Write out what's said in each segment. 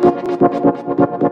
¿Quieres la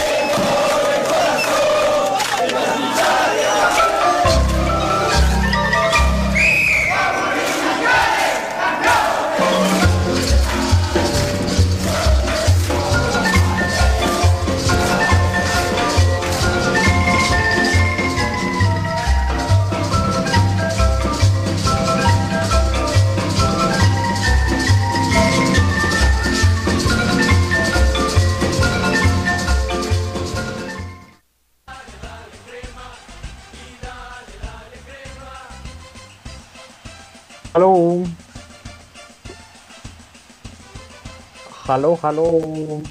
Hello, hello.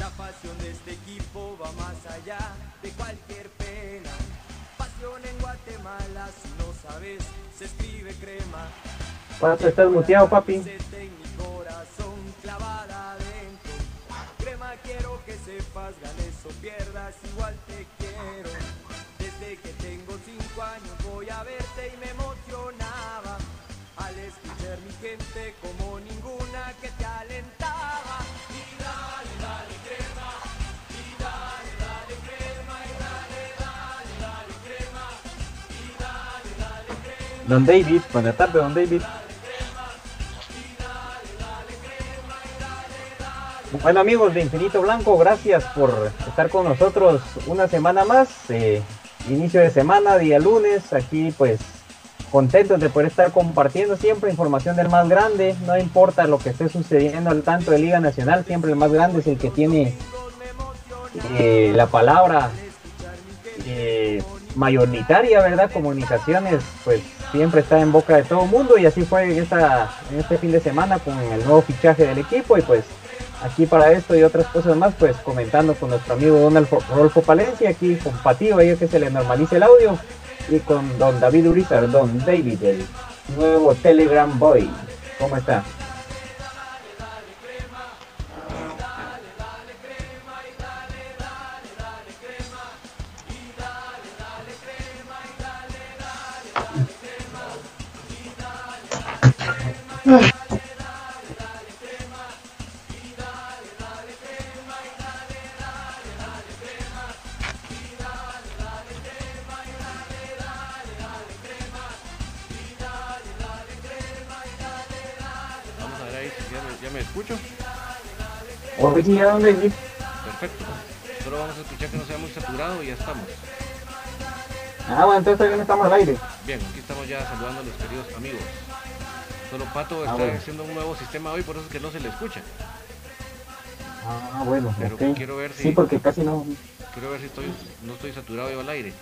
La pasión de este equipo va más allá de cualquier pena. Pasión en Guatemala, si no sabes, se escribe crema. Papi, estás muteado, papi. Don David, buenas tardes, don David. Bueno amigos de Infinito Blanco, gracias por estar con nosotros una semana más. eh, inicio de semana, día lunes, aquí pues contentos de poder estar compartiendo siempre información del más grande, no importa lo que esté sucediendo al tanto de Liga Nacional, siempre el más grande es el que tiene eh, la palabra eh, mayoritaria, ¿verdad? Comunicaciones, pues siempre está en boca de todo mundo y así fue en, esta, en este fin de semana con el nuevo fichaje del equipo y pues aquí para esto y otras cosas más, pues comentando con nuestro amigo Don Rodolfo Palencia, aquí con Patillo, ahí que se le normalice el audio y con Don David Urizar, Don David, el nuevo Telegram Boy. ¿Cómo está? Perfecto. Solo vamos a escuchar que no sea muy saturado y ya estamos. Ah, bueno, entonces todavía no estamos al aire. Bien, aquí estamos ya saludando a los queridos amigos. Solo Pato está bueno. haciendo un nuevo sistema hoy, por eso es que no se le escucha. Ah, bueno, Pero ok. quiero ver si- Sí, porque casi no... Quiero ver si estoy, no estoy saturado yo al aire.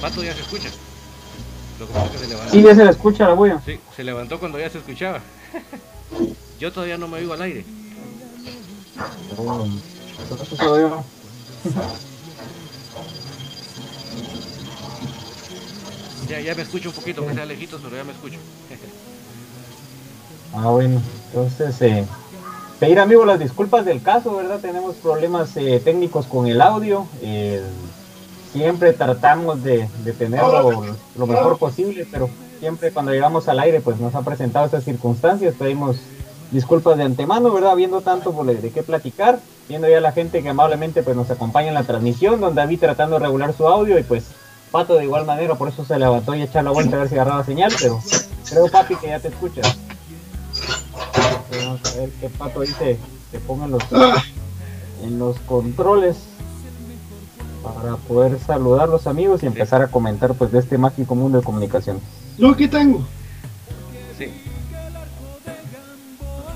Pato ya se escucha. Lo que pasa es que se levantó. Sí, ya se le escucha la bulla. Sí, se levantó cuando ya se escuchaba. Yo todavía no me oigo al aire. Oh, eso soy yo. Ya, ya me escucho un poquito, que sea lejitos, pero ya me escucho. Ah, bueno, entonces, eh, pedir amigos las disculpas del caso, ¿verdad? Tenemos problemas eh, técnicos con el audio. eh, siempre tratamos de, de tenerlo lo mejor posible, pero siempre cuando llegamos al aire, pues nos han presentado estas circunstancias. Pedimos disculpas de antemano, ¿verdad? Viendo tanto por de qué platicar, viendo ya la gente que amablemente pues nos acompaña en la transmisión, don David tratando de regular su audio y pues Pato de igual manera, por eso se levantó y echar la vuelta a ver si agarraba señal, pero creo papi que ya te escuchas. Vamos a ver qué pato dice que pongan los en los controles para poder saludar a los amigos y empezar a comentar pues de este mágico mundo de comunicación. Lo que tengo.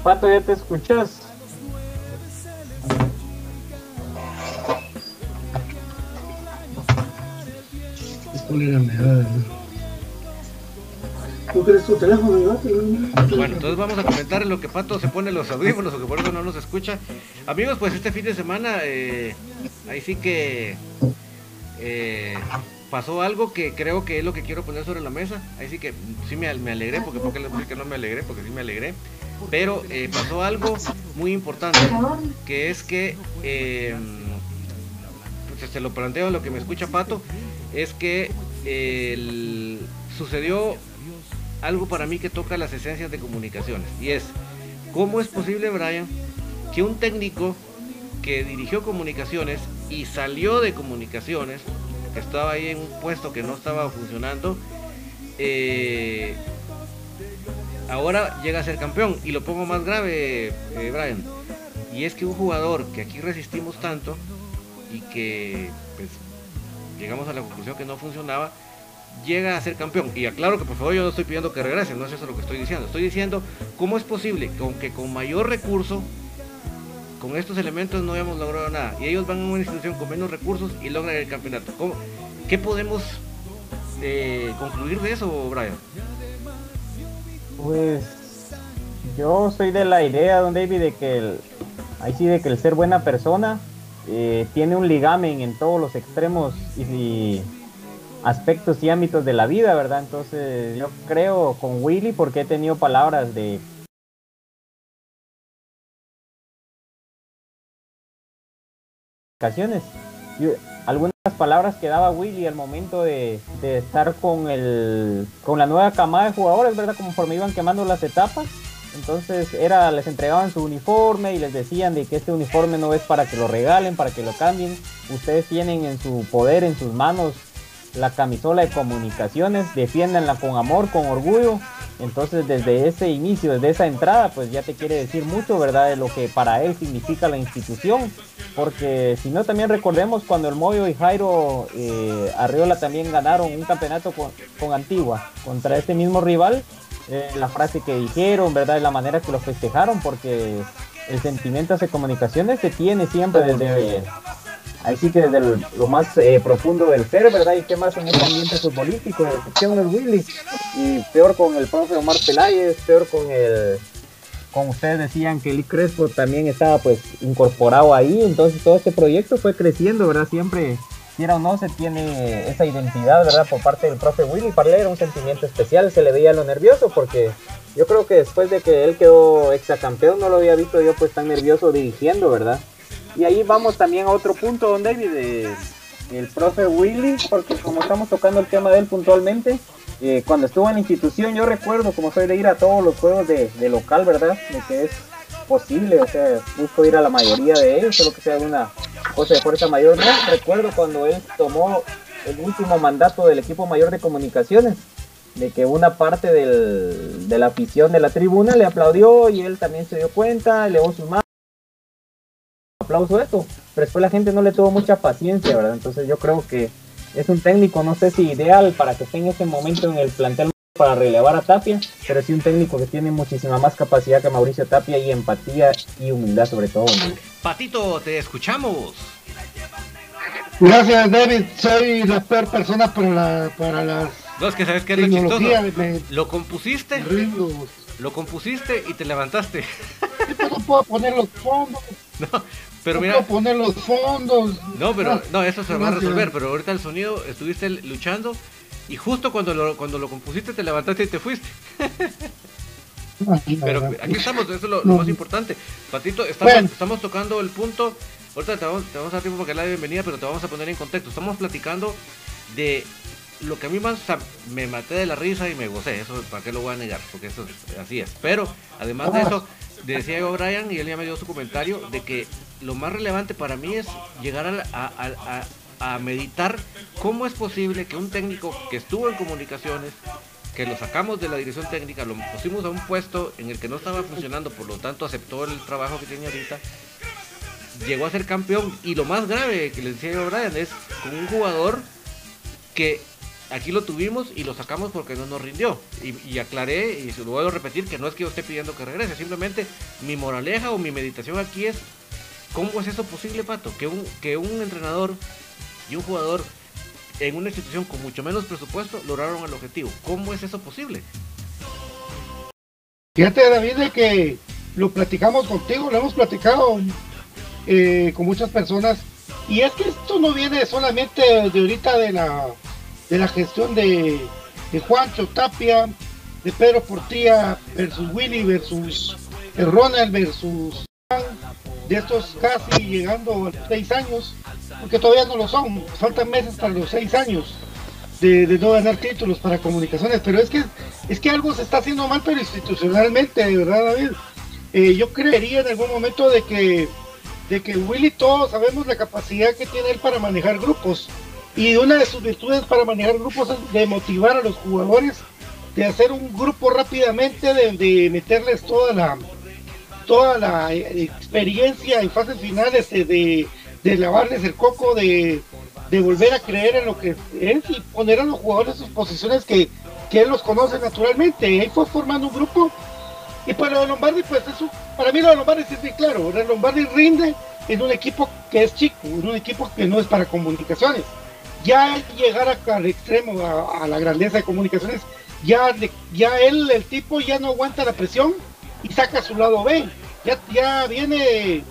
Pato, ¿ya te escuchas? Es cólera me da. ¿Tú crees tu teléfono? Bueno, entonces vamos a comentar en lo que Pato se pone los audífonos o que por eso no nos escucha. Amigos, pues este fin de semana, eh, ahí sí que eh, pasó algo que creo que es lo que quiero poner sobre la mesa. Ahí sí que sí me, me alegré, porque porque les voy a decir que no me alegré, porque sí me alegré. Pero eh, pasó algo muy importante, que es que, eh, pues se lo planteo lo que me escucha Pato, es que sucedió algo para mí que toca las esencias de comunicaciones. Y es, ¿cómo es posible, Brian, que un técnico que dirigió comunicaciones y salió de comunicaciones, estaba ahí en un puesto que no estaba funcionando, eh, ahora llega a ser campeón? Y lo pongo más grave, eh, Brian. Y es que un jugador que aquí resistimos tanto y que pues, llegamos a la conclusión que no funcionaba, llega a ser campeón. Y aclaro que por favor yo no estoy pidiendo que regrese, no es eso lo que estoy diciendo. Estoy diciendo cómo es posible que aunque con mayor recurso, con estos elementos no hayamos logrado nada. Y ellos van a una institución con menos recursos y logran el campeonato. ¿Cómo- ¿Qué podemos eh, concluir de eso, Brian? Pues yo soy de la idea, don David, de que el, ahí sí de que el ser buena persona eh, tiene un ligamen en todos los extremos y, aspectos y ámbitos de la vida, ¿verdad? Entonces yo creo con Willy porque he tenido palabras de ocasiones. Algunas palabras que daba Willy al momento de, de, estar con el con la nueva camada de jugadores, ¿verdad? Conforme iban quemando las etapas. Entonces era, les entregaban su uniforme y les decían de que este uniforme no es para que lo regalen, para que lo cambien. Ustedes tienen en su poder, en sus manos, la camisola de comunicaciones, defiéndanla con amor, con orgullo. Entonces desde ese inicio, desde esa entrada, pues ya te quiere decir mucho, ¿verdad? De lo que para él significa la institución. Porque si no, también recordemos cuando el Moyo y Jairo eh, Arriola también ganaron un campeonato con, con Antigua contra este mismo rival. Eh, la frase que dijeron, ¿verdad? La manera que lo festejaron, porque el sentimiento hacia comunicaciones se tiene siempre desde Así que desde lo más eh, profundo del ser, ¿verdad? Y qué más en este ambiente futbolístico, con el Willy, y peor con el profe Omar Peláez, peor con el, como ustedes decían que el Crespo también estaba pues incorporado ahí, entonces todo este proyecto fue creciendo, ¿verdad? Siempre, quiera o no, se tiene esa identidad, ¿verdad? Por parte del profe Willy, para él era un sentimiento especial, se le veía lo nervioso porque yo creo que después de que él quedó exacampeón no lo había visto yo pues tan nervioso dirigiendo, ¿verdad? Y ahí vamos también a otro punto, don David, de, el profe Willy, porque como estamos tocando el tema de él puntualmente, eh, cuando estuvo en la institución, yo recuerdo, como soy de ir a todos los juegos de, local, ¿verdad? De que es posible, o sea, busco ir a la mayoría de ellos, solo que sea una cosa de fuerza mayor. No, recuerdo cuando él tomó el último mandato del equipo mayor de comunicaciones, de que una parte del, de la afición de la tribuna le aplaudió y él también se dio cuenta, elevó sus manos aplauso esto, pero después la gente no le tuvo mucha paciencia, ¿verdad? Entonces yo creo que es un técnico, no sé si ideal para que esté en este momento en el plantel para relevar a Tapia, pero sí un técnico que tiene muchísima más capacidad que Mauricio Tapia y empatía y humildad sobre todo. Patito, te escuchamos. Gracias David, soy la peor persona para, la, para las... No, es que sabes que es lo chistoso. lo compusiste, lo compusiste y te levantaste. no puedo poner los fondos. No, pero mira. poner los fondos. No, pero no, eso se va a resolver. Pero ahorita el sonido estuviste luchando y justo cuando lo, cuando lo compusiste te levantaste y te fuiste. pero aquí estamos, eso es lo, más importante. Patito, estamos, estamos tocando el punto. Ahorita te vamos, te vamos a dar tiempo para que la bienvenida, pero te vamos a poner en contexto. Estamos platicando de lo que a mí más me maté de la risa y me gocé, eso para qué lo voy a negar, porque eso así es. Pero además de eso, decía yo Brian y él ya me dio su comentario de que lo más relevante para mí es llegar a, meditar cómo es posible que un técnico que estuvo en comunicaciones, que lo sacamos de la dirección técnica, lo pusimos a un puesto en el que no estaba funcionando, por lo tanto aceptó el trabajo que tiene ahorita, llegó a ser campeón y lo más grave que le decía yo Brian es con un jugador que aquí lo tuvimos y lo sacamos porque no nos rindió. Y, aclaré, y se lo voy a repetir, que no es que yo esté pidiendo que regrese, simplemente mi moraleja o mi meditación aquí es, ¿cómo es eso posible, Pato? Que un, que un entrenador y un jugador en una institución con mucho menos presupuesto lograron el objetivo. ¿Cómo es eso posible? Fíjate, David, de que lo platicamos contigo, lo hemos platicado eh, con muchas personas. Y es que esto no viene solamente de ahorita de la de la gestión de, de Juancho Tapia, de Pedro Portilla versus Willy versus Ronald versus de estos casi llegando a los seis años, porque todavía no lo son, faltan meses para los seis años de, no ganar títulos para comunicaciones, pero es que es que algo se está haciendo mal, pero institucionalmente, de verdad, David. Eh, yo creería en algún momento de que de que Willy todos sabemos la capacidad que tiene él para manejar grupos y una de sus virtudes para manejar grupos es de motivar a los jugadores, de hacer un grupo rápidamente, de, meterles toda la toda la experiencia en fases finales, de, lavarles el coco, de, volver a creer en lo que es y poner a los jugadores en sus posiciones que, él los conoce naturalmente. Él fue formando un grupo y para los Lombardi, pues eso, para mí lo Lombardi es muy claro. Lombardi rinde en un equipo que es chico, en un equipo que no es para comunicaciones ya llegar al extremo, a, la grandeza de comunicaciones, ya, ya él, el tipo, ya no aguanta la presión y saca su lado B. Ya, ya viene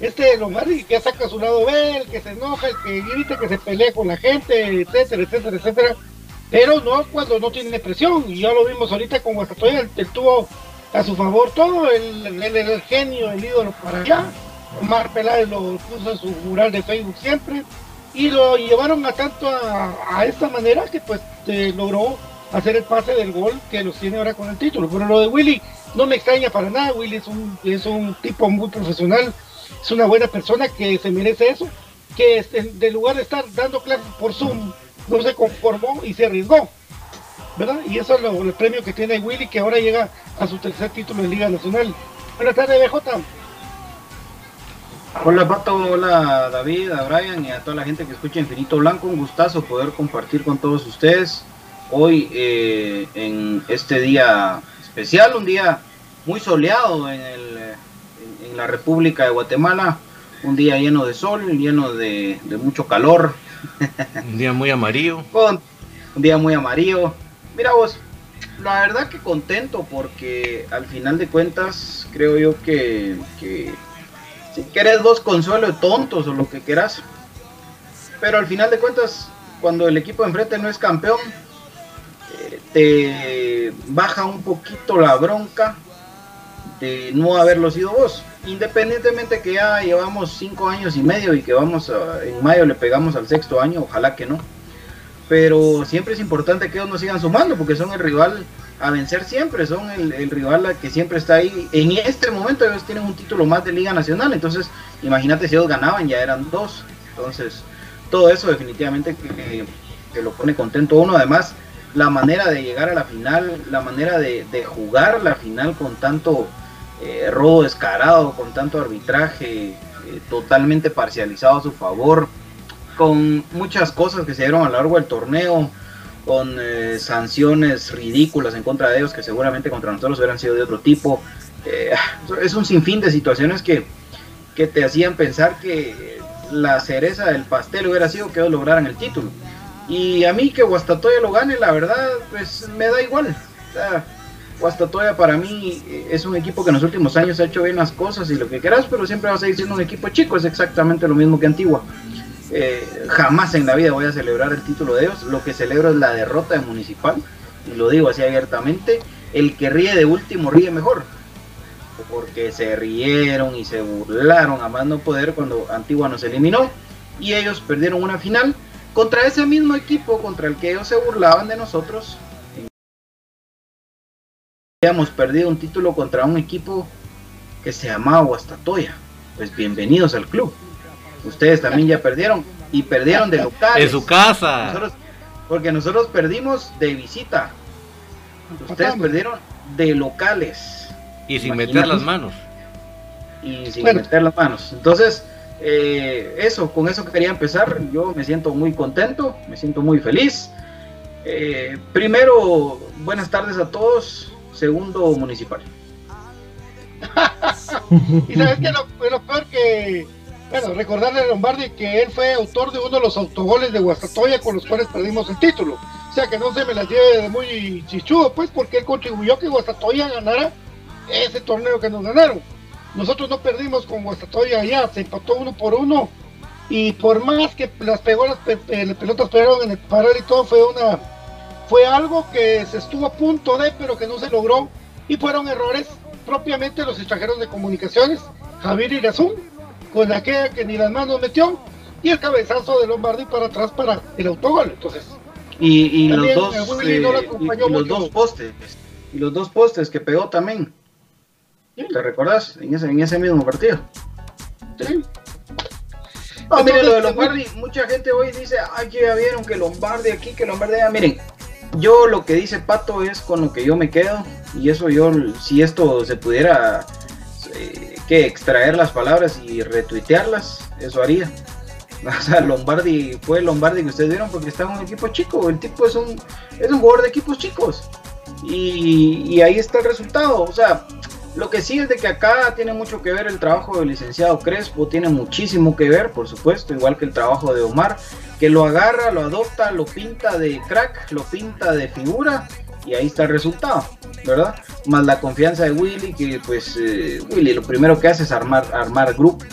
este Lombardi que saca su lado B, el que se enoja, el que grita, que se pelea con la gente, etcétera, etcétera, etcétera. Pero no cuando no tiene presión. Y ya lo vimos ahorita con Guastatoya, él, tuvo a su favor todo, el, el, genio, el ídolo para allá. Omar Peláez lo puso en su mural de Facebook siempre. Y lo llevaron a tanto a, a esta manera que pues eh, logró hacer el pase del gol que los tiene ahora con el título. Pero lo de Willy no me extraña para nada. Willy es un, es un tipo muy profesional, es una buena persona que se merece eso. Que en lugar de estar dando clases por Zoom, no se conformó y se arriesgó. ¿Verdad? Y eso es lo, el premio que tiene Willy, que ahora llega a su tercer título en Liga Nacional. Buenas tardes, BJ. Hola Pato, hola David, a Brian y a toda la gente que escucha Infinito Blanco. Un gustazo poder compartir con todos ustedes hoy eh, en este día especial, un día muy soleado en, el, en, la República de Guatemala, un día lleno de sol, lleno de, mucho calor. Un día muy amarillo. un día muy amarillo. Mira vos, la verdad que contento porque al final de cuentas creo yo que, si querés vos consuelo de tontos o lo que quieras, pero al final de cuentas cuando el equipo de enfrente no es campeón, te baja un poquito la bronca de no haberlo sido vos. Independientemente que ya llevamos cinco años y medio y que vamos en mayo le pegamos al sexto año, ojalá que no. Pero siempre es importante que ellos nos sigan sumando porque son el rival a vencer siempre, son el, el rival que siempre está ahí. En este momento ellos tienen un título más de Liga Nacional, entonces imagínate si ellos ganaban, ya eran dos. Entonces, todo eso definitivamente que, que lo pone contento uno. Además, la manera de llegar a la final, la manera de, jugar la final con tanto eh, robo descarado, con tanto arbitraje eh, totalmente parcializado a su favor, con muchas cosas que se dieron a lo largo del torneo, con eh, sanciones ridículas en contra de ellos que seguramente contra nosotros hubieran sido de otro tipo. es un sinfín de situaciones que, que te hacían pensar que la cereza del pastel hubiera sido que ellos lograran el título y a mí que Guastatoya lo gane, la verdad, pues me da igual. Guastatoya para mí es un equipo que en los últimos años ha hecho bien las cosas y lo que quieras, pero siempre va a seguir siendo un equipo chico, es exactamente lo mismo que Antigua. Eh, jamás en la vida voy a celebrar el título de ellos, lo que celebro es la derrota de Municipal, y lo digo así abiertamente, el que ríe de último ríe mejor, porque se rieron y se burlaron a más no poder cuando Antigua nos eliminó, y ellos perdieron una final contra ese mismo equipo contra el que ellos se burlaban de nosotros. Habíamos perdido un título contra un equipo que se llamaba Guastatoya. Pues bienvenidos al club. Ustedes también ya perdieron y perdieron de locales. En su casa. porque nosotros perdimos de visita. Ustedes perdieron de locales. Y sin meter las manos. Y sin meter las manos. Entonces, eh, eso, con eso quería empezar. Yo me siento muy contento, me siento muy feliz. Eh, primero, buenas tardes a todos. Segundo, municipal. y sabes que lo, peor que, bueno, recordarle a Lombardi que él fue autor de uno de los autogoles de Guastatoya con los cuales perdimos el título. O sea que no se me la lleve de muy chichudo, pues, porque él contribuyó que Guastatoya ganara ese torneo que nos ganaron. Nosotros no perdimos con Guastatoya allá, se empató uno por uno. Y por más que las pegó las pelotas pegaron en el parar y todo, fue una fue algo que se estuvo a punto de, pero que no se logró. Y fueron errores propiamente los extranjeros de comunicaciones, Javier Irazú, con aquella que ni las manos metió, y el cabezazo de Lombardi para atrás para el autogol. Entonces, y, los dos, eh, los dos postes, y los dos postes que pegó también. ¿Te recordás? En ese, en ese mismo partido. Sí. Ah, miren, lo de Lombardi, mucha gente hoy dice, ay, ya vieron que Lombardi aquí, que Lombardi allá. Miren, yo lo que dice Pato es con lo que yo me quedo. Y eso yo, si esto se pudiera eh, que extraer las palabras y retuitearlas, eso haría. O sea, Lombardi fue Lombardi que ustedes vieron porque está en un equipo chico. El tipo es un, es un jugador de equipos chicos. Y, y ahí está el resultado. O sea, lo que sí es de que acá tiene mucho que ver el trabajo del licenciado Crespo, tiene muchísimo que ver, por supuesto, igual que el trabajo de Omar, que lo agarra, lo adopta, lo pinta de crack, lo pinta de figura y ahí está el resultado, ¿verdad? Más la confianza de Willy, que pues eh, Willy lo primero que hace es armar, armar grupo,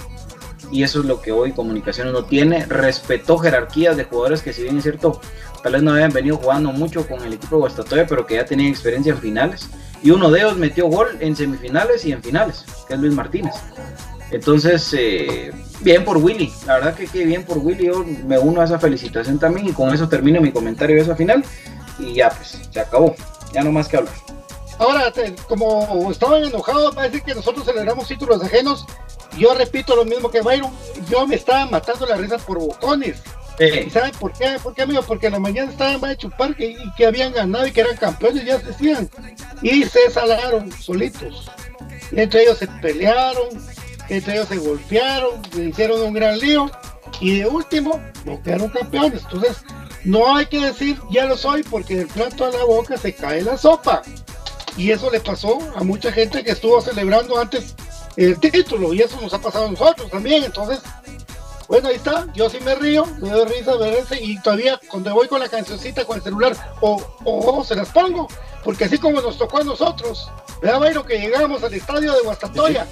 y eso es lo que hoy Comunicaciones no tiene. Respetó jerarquías de jugadores que si bien es cierto, tal vez no habían venido jugando mucho con el equipo de Guastatoya, pero que ya tenían experiencia en finales. Y uno de ellos metió gol en semifinales y en finales, que es Luis Martínez. Entonces, eh, bien por Willy, la verdad que, que bien por Willy, yo me uno a esa felicitación también y con eso termino mi comentario de esa final y ya pues, se acabó, ya no más que hablar. Ahora, como estaban enojados, parece que nosotros celebramos títulos ajenos. Yo repito lo mismo que Byron, yo me estaba matando la risa por bocones. ¿Y Eh, saben por qué? ¿Por qué, amigo? Porque en la mañana estaban más de chupar que, y que habían ganado y que eran campeones, ya decían. Y se salaron solitos. Entre ellos se pelearon, entre ellos se golpearon, se hicieron un gran lío. Y de último, no quedaron campeones. Entonces, no hay que decir ya lo soy, porque del plato a la boca se cae la sopa. Y eso le pasó a mucha gente que estuvo celebrando antes el título. Y eso nos ha pasado a nosotros también. Entonces, bueno, ahí está, yo sí me río, me doy risa ver ese, y todavía cuando voy con la cancioncita con el celular, o, o se las pongo, porque así como nos tocó a nosotros, ¿verdad, Bayro? Que llegamos al estadio de Guastatoya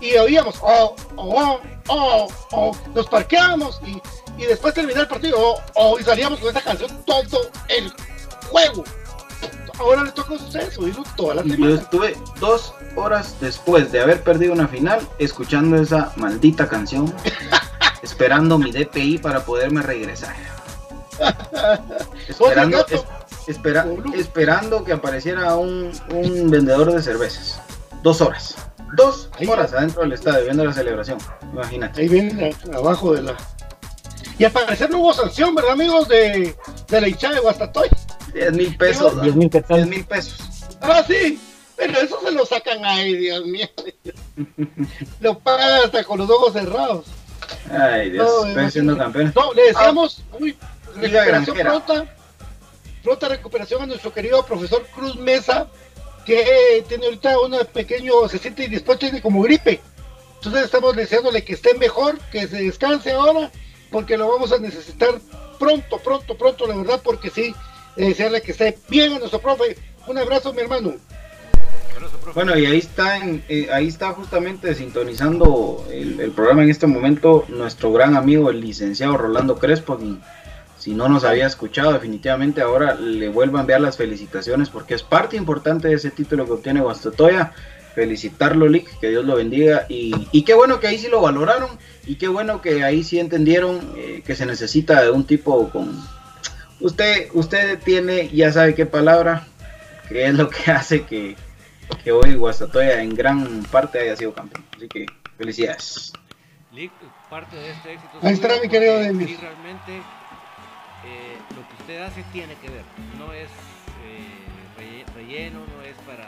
y oíamos, oh, oh, oh, oh, nos parqueamos y, y después terminar el partido, oh, oh, y salíamos con esa canción todo el juego. Ahora le toca a ustedes oírlo toda la yo semana. estuve dos horas después de haber perdido una final escuchando esa maldita canción, esperando mi DPI para poderme regresar. Esperando, es- espera- esperando que apareciera un, un vendedor de cervezas. Dos horas. Dos Ahí. horas adentro del estadio viendo la celebración. Imagínate. Ahí viene abajo de la. Y al parecer no hubo sanción, ¿verdad, amigos? De, de la hinchada de Guastatoy. 10 mil pesos. 10 mil 10 quetzales. mil pesos. Ah, sí. Pero eso se lo sacan ahí, Dios mío. lo pagan hasta con los ojos cerrados. Ay, Dios. No, estoy imagínate. siendo campeón. No, le decíamos, uy, Liga recuperación pronta. Pronta recuperación a nuestro querido profesor Cruz Mesa, que tiene ahorita un pequeño, se siente indispuesto, tiene como gripe. Entonces estamos deseándole que esté mejor, que se descanse ahora, porque lo vamos a necesitar pronto, pronto, pronto, la verdad, porque sí, desearle que esté bien a nuestro profe. Un abrazo, mi hermano. Bueno, y ahí está, en- eh, ahí está justamente sintonizando el, programa en este momento nuestro gran amigo, el licenciado Rolando Crespo. Si no nos había escuchado, definitivamente ahora le vuelvo a enviar las felicitaciones porque es parte importante de ese título que obtiene Guastatoya. Felicitarlo, Lick, que Dios lo bendiga. Y, y qué bueno que ahí sí lo valoraron y qué bueno que ahí sí entendieron eh, que se necesita de un tipo con... Usted, usted tiene, ya sabe qué palabra, que es lo que hace que, que hoy Guastatoya en gran parte haya sido campeón. Así que felicidades. Lick, parte de este éxito. Ahí está, mi querido Denis. sí, realmente eh, lo que usted hace tiene que ver. No es eh, relle- relleno, no es para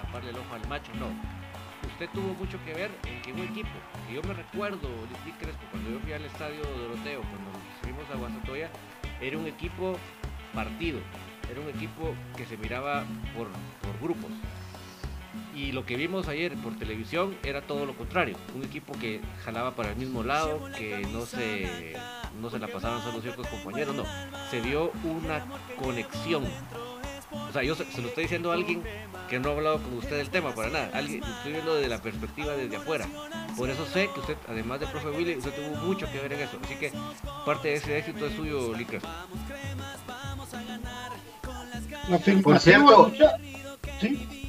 taparle el ojo al macho, no. Usted tuvo mucho que ver en que un equipo, que yo me recuerdo, cuando yo fui al estadio Doroteo, cuando fuimos a Guastatoya, era un equipo partido, era un equipo que se miraba por, por grupos. Y lo que vimos ayer por televisión era todo lo contrario. Un equipo que jalaba para el mismo lado, que no se, no se la pasaban solo ciertos compañeros, no. Se vio una conexión. O sea, yo se, se lo estoy diciendo a alguien que no ha hablado con usted del tema para nada. Alguien, lo estoy viendo desde la perspectiva desde afuera. Por eso sé que usted, además de profe Willy, usted tuvo mucho que ver en eso. Así que parte de ese éxito es suyo. Afirmativo, Por cierto, Sí.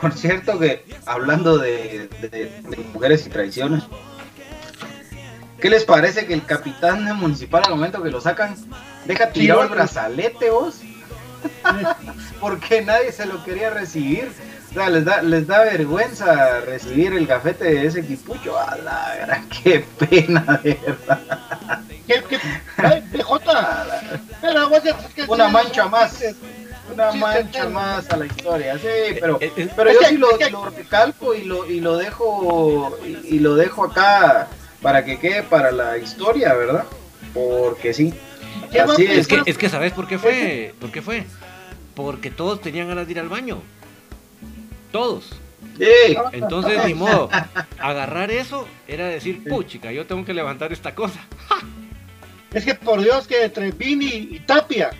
Por cierto que hablando de, de- de mujeres y traiciones, ¿qué les parece que el capitán municipal al momento que lo sacan deja tirado el brazalete vos? Porque nadie se lo quería recibir. O sea, les da, les da vergüenza recibir el gafete de ese equipucho. A la gran, qué pena, de verdad. ¿Qué, qué? Ay, PJ. Pero vos ya- es que Una mancha más. Una mancha más a la historia, sí, pero, Eh, eh, pero yo sí lo, lo recalco y lo, y lo dejo y, y lo dejo acá para que quede para la historia, ¿verdad? Porque sí. ¿Qué va a Así es. Es que, es que ¿sabes por qué fue? ¿Por qué fue? Porque todos tenían ganas de ir al baño. Todos. Sí, Entonces, ni modo. Agarrar eso era decir, puchica, yo tengo que levantar esta cosa. Es que por Dios que entre Vini y Tapia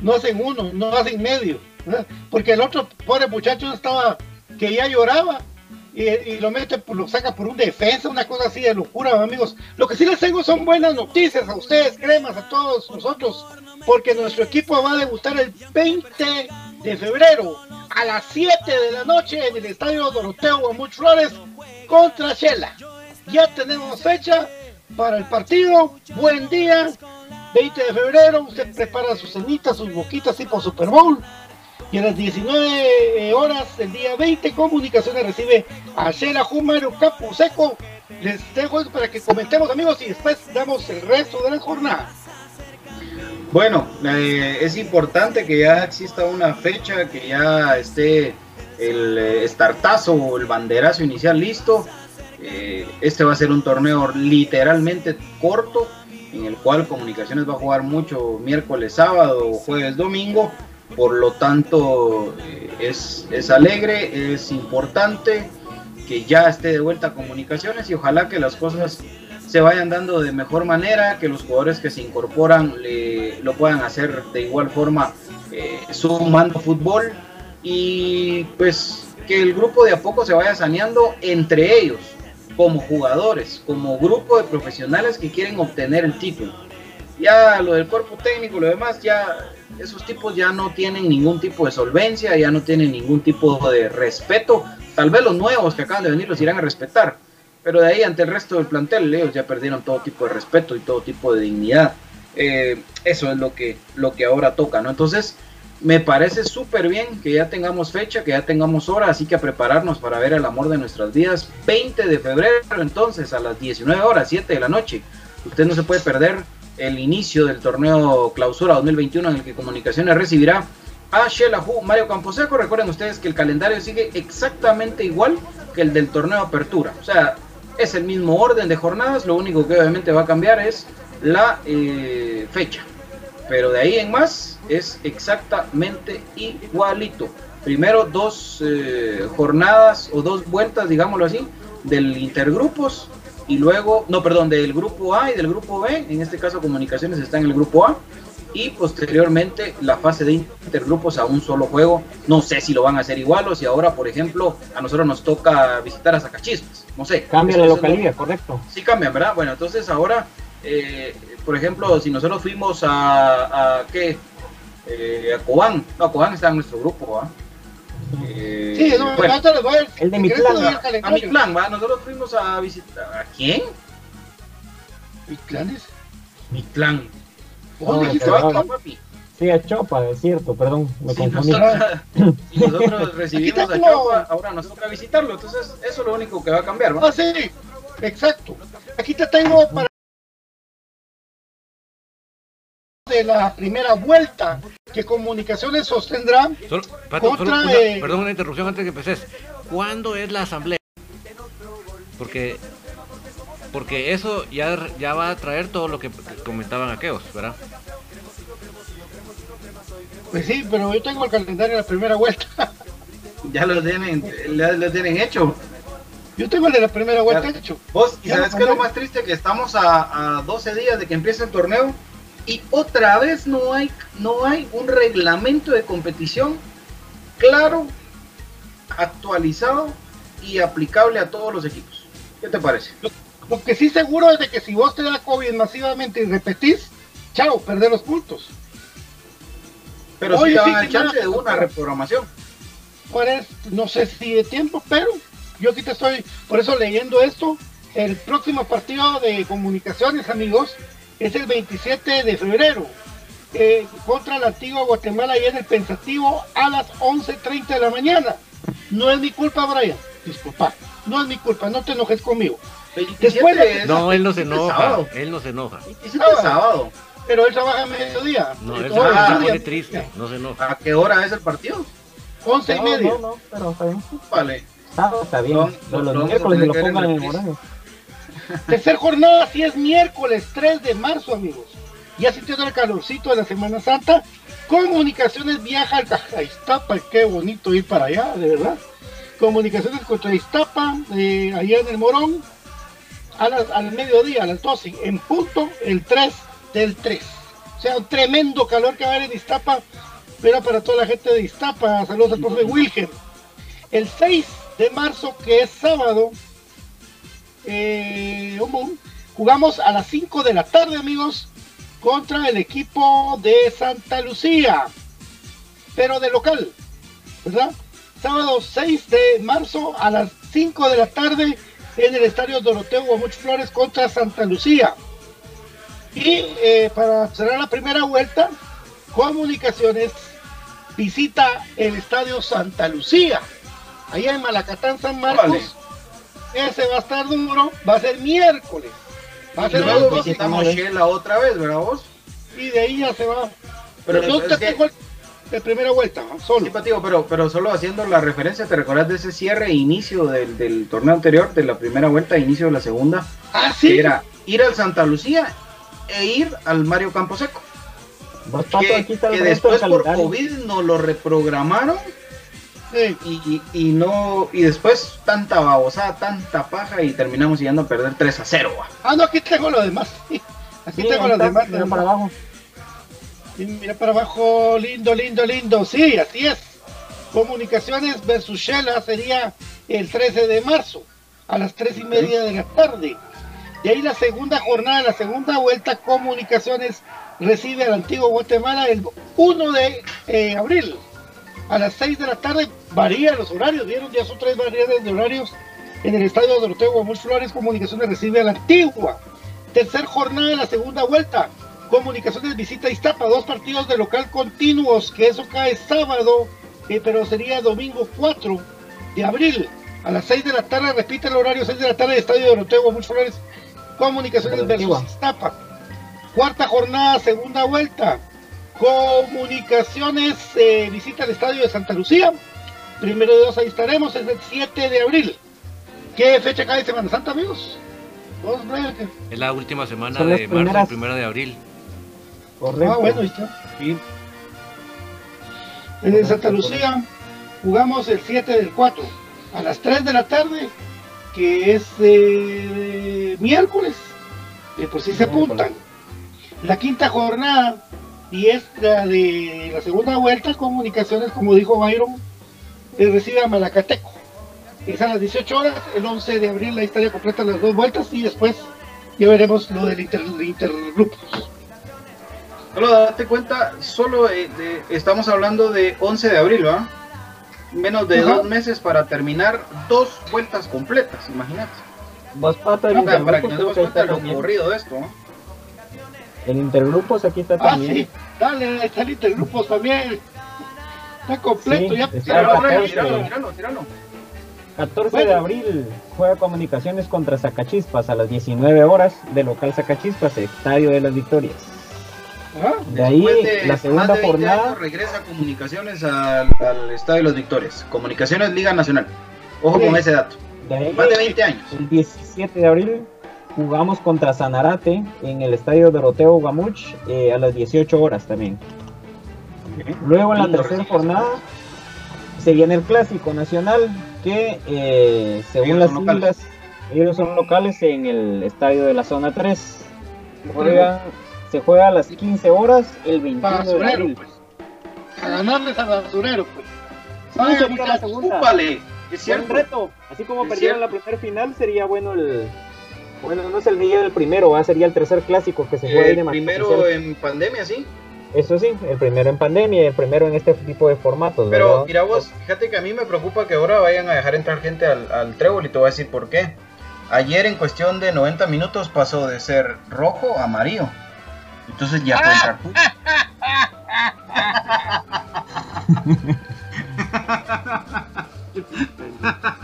no hacen uno, no hacen medio. Porque el otro pobre muchacho estaba que ya lloraba y, y lo mete, pues, lo saca por un defensa, una cosa así de locura, amigos. Lo que sí les tengo son buenas noticias a ustedes, cremas, a todos nosotros, porque nuestro equipo va a debutar el 20 de febrero a las 7 de la noche en el estadio Doroteo Guamuch Flores contra Shela. Ya tenemos fecha para el partido. Buen día, 20 de febrero. Usted prepara sus cenitas, sus boquitas tipo Super Bowl. Y a las 19 horas del día 20, Comunicaciones recibe a Shela Jumaro Campo Seco. Les dejo eso para que comentemos, amigos, y después damos el resto de la jornada. Bueno, eh, es importante que ya exista una fecha, que ya esté el eh, estartazo o el banderazo inicial listo. Eh, este va a ser un torneo literalmente corto, en el cual Comunicaciones va a jugar mucho miércoles, sábado, jueves, domingo. Por lo tanto, eh, es, es alegre, es importante que ya esté de vuelta Comunicaciones y ojalá que las cosas se vayan dando de mejor manera, que los jugadores que se incorporan le, lo puedan hacer de igual forma eh, sumando fútbol y pues que el grupo de a poco se vaya saneando entre ellos, como jugadores, como grupo de profesionales que quieren obtener el título. Ya lo del cuerpo técnico, lo demás, ya esos tipos ya no tienen ningún tipo de solvencia, ya no tienen ningún tipo de respeto. Tal vez los nuevos que acaban de venir los irán a respetar, pero de ahí ante el resto del plantel, ellos ya perdieron todo tipo de respeto y todo tipo de dignidad. Eh, eso es lo que, lo que ahora toca, ¿no? Entonces, me parece súper bien que ya tengamos fecha, que ya tengamos hora, así que a prepararnos para ver el amor de nuestras vidas. 20 de febrero, entonces, a las 19 horas, 7 de la noche. Usted no se puede perder el inicio del torneo Clausura 2021 en el que Comunicaciones recibirá a Shelahu Mario Camposeco. Recuerden ustedes que el calendario sigue exactamente igual que el del torneo Apertura. O sea, es el mismo orden de jornadas, lo único que obviamente va a cambiar es la eh, fecha. Pero de ahí en más es exactamente igualito. Primero dos eh, jornadas o dos vueltas, digámoslo así, del intergrupos y luego, no, perdón, del grupo A y del grupo B. En este caso, Comunicaciones está en el grupo A. Y posteriormente la fase de intergrupos a un solo juego. No sé si lo van a hacer igual o si ahora, por ejemplo, a nosotros nos toca visitar a Zacachispas. No sé. Cambia la localidad, lo- correcto. Sí cambian, ¿verdad? Bueno, entonces ahora, eh, por ejemplo, si nosotros fuimos a, a ¿qué? Eh, a Cobán. No, Cobán está en nuestro grupo, ¿va? Eh, Sí, no, bueno, voy a- El de mi plan, te a, a mi plan, ¿va? Nosotros fuimos a visitar. ¿A quién? ¿Mi planes? Mi clan. Vos No, dijiste, "Ah, papi. Sí, a Chopa, es cierto, perdón, me Si confundí. nosotros, si nosotros recibimos a Chapa, ahora nos toca visitarlo. Entonces, eso es lo único que va a cambiar, ¿va? Ah, sí, exacto. Aquí te tengo para de la primera vuelta que Comunicaciones sostendrá Solo- Pato, Contra, solo una- eh, perdón, una interrupción antes de que empeces. ¿Cuándo es la asamblea? Porque porque eso ya, ya va a traer todo lo que comentaban aquellos, ¿verdad? Pues sí, pero yo tengo el calendario de la primera vuelta. Ya lo tienen, ya lo tienen hecho. Yo tengo el de la primera vuelta Ya. hecho. Vos, ¿y sabes lo qué es lo más triste? Que estamos a, a 12 días de que empiece el torneo y otra vez no hay, no hay un reglamento de competición claro, actualizado y aplicable a todos los equipos. ¿Qué te parece? Lo que sí seguro es de que si vos te da COVID masivamente y repetís, chao, perder los puntos. Pero Oye, te sí, sí, chance de una reprogramación. Es- no sé si de tiempo, pero yo aquí te estoy, por eso leyendo esto. El próximo partido de comunicaciones, amigos, es el 27 de febrero eh, contra la antigua Guatemala y en el Pensativo a las 11.30 de la mañana. No es mi culpa, Brian. Disculpa, no es mi culpa, no te enojes conmigo. 27 Después de- No, él no se 27 enoja. sábado. Él no se enoja. 27 es sábado. Pero él trabaja a mediodía. No, él se, él se pone triste. No se enoja. ¿A qué hora es el partido? 11 y No, media. no, no, pero está bien. Vale. Está, está bien. No, lo- lo los a miércoles lo pongan en el horario. Tercer jornada, si es miércoles 3 de marzo, amigos. Ya sintiendo el calorcito de la Semana Santa, Comunicaciones viaja al Caja Iztapa. Qué bonito ir para allá, de verdad. Comunicaciones contra Iztapa, eh, allá en el Morón, a las- al mediodía, a las 12, en punto, el 3 del 3. O sea, un tremendo calor que va a haber en Iztapa, pero para toda la gente de Iztapa. Saludos al profe Wilhelm. El 6 de marzo, que es sábado. Eh, jugamos a las 5 de la tarde, amigos, contra el equipo de Santa Lucía, pero de local, ¿verdad? Sábado 6 de marzo a las 5 de la tarde en el estadio Doroteo Guamuch Flores contra Santa Lucía. Y eh, para cerrar la primera vuelta, Comunicaciones visita el estadio Santa Lucía, allá en Malacatán, San Marcos. Ese va a estar duro, va a ser miércoles. Va a ser Shela otra vez, ¿verdad vos? Y de ahí ya se va. Pero no te tengo de primera vuelta, solo. Sí, Patigo, pero, pero solo haciendo la referencia, ¿te recordás de ese cierre e inicio del, del, torneo anterior, de la primera vuelta, e inicio de la segunda? Ah, sí. era ir al Santa Lucía e ir al Mario Camposeco. Que, que después por COVID nos lo reprogramaron y, y, no y después tanta babosada, tanta paja y terminamos yendo a perder 3 a 0. Ah, no, aquí tengo lo demás. Aquí tengo lo demás. Mira para abajo. mira para abajo, lindo, lindo, lindo. Sí, así es. Comunicaciones versus Shella sería el 13 de marzo a las 3 y media de la tarde. Y ahí la segunda jornada, la segunda vuelta, Comunicaciones recibe al antiguo Guatemala el 1 de eh, abril a las 6 de la tarde. Varían los horarios, vieron, ya son tres variedades de horarios. En el estadio Doroteo Guamuz Flores, Comunicaciones recibe a la antigua. Tercer jornada de la segunda vuelta. Comunicaciones visita Iztapa, dos partidos de local continuos, que eso cae sábado, eh, pero sería domingo 4 de abril. A las 6 de la tarde, repite el horario, 6 de la tarde, Estadio Doroteo Guamuz Flores, Comunicaciones versus Iztapa. Cuarta jornada, segunda vuelta. Comunicaciones eh, visita el estadio de Santa Lucía. Primero de dos, ahí estaremos, es el 7 de abril. ¿Qué fecha cae Semana Santa, amigos? Es la última semana de marzo y primera de abril. Correcto. Ah, bueno, ahí está. En Santa Lucía jugamos el 7 del 4 a las 3 de la tarde, que es eh, miércoles. De por si se apuntan. La quinta jornada y es la de la segunda vuelta, comunicaciones, como dijo Byron, eh, recibe a Malacateco. Es a las 18 horas, el 11 de abril la historia completa las dos vueltas y después ya veremos lo del inter, intergrupo. Solo date cuenta, solo eh, estamos hablando de 11 de abril, ¿va? Menos de dos meses para terminar dos vueltas completas, imagínate. para que nos demos cuenta de lo ocurrido de esto, ¿no? El Intergrupos aquí está ah, también. Sí. Dale, está el Intergrupos también. Está completo ya. Tíralo, tíralo, 14 de abril juega Comunicaciones contra Zacachispas a las 19 horas de local Zacachispas, Estadio de las Victorias. De ahí la segunda jornada regresa Comunicaciones al, Estadio de las Victorias. Comunicaciones Liga Nacional. Ojo con ese dato. más de 20 años. El 17 de abril jugamos contra Sanarate en el estadio Doroteo Gamuch eh, a las 18 horas también. Luego en la tercera jornada se viene el clásico nacional que eh, según las siglas ellos son locales en el estadio de la zona 3. se juega a las 15 horas el 21 de abril. Pues. A ganarles al basurero, pues. la segunda. Es cierto. reto. Así como perdieron la primera final, sería bueno el, bueno, no es el día del primero, ¿va? sería el tercer clásico que se juega El primero en pandemia, sí. Eso sí, el primero en pandemia y el primero en este tipo de formatos. Pero mira vos, fíjate que a mí me preocupa que ahora vayan a dejar entrar gente al, al trébol y te voy a decir por qué. Ayer en cuestión de 90 minutos pasó de ser rojo a amarillo. Entonces ya puede entrar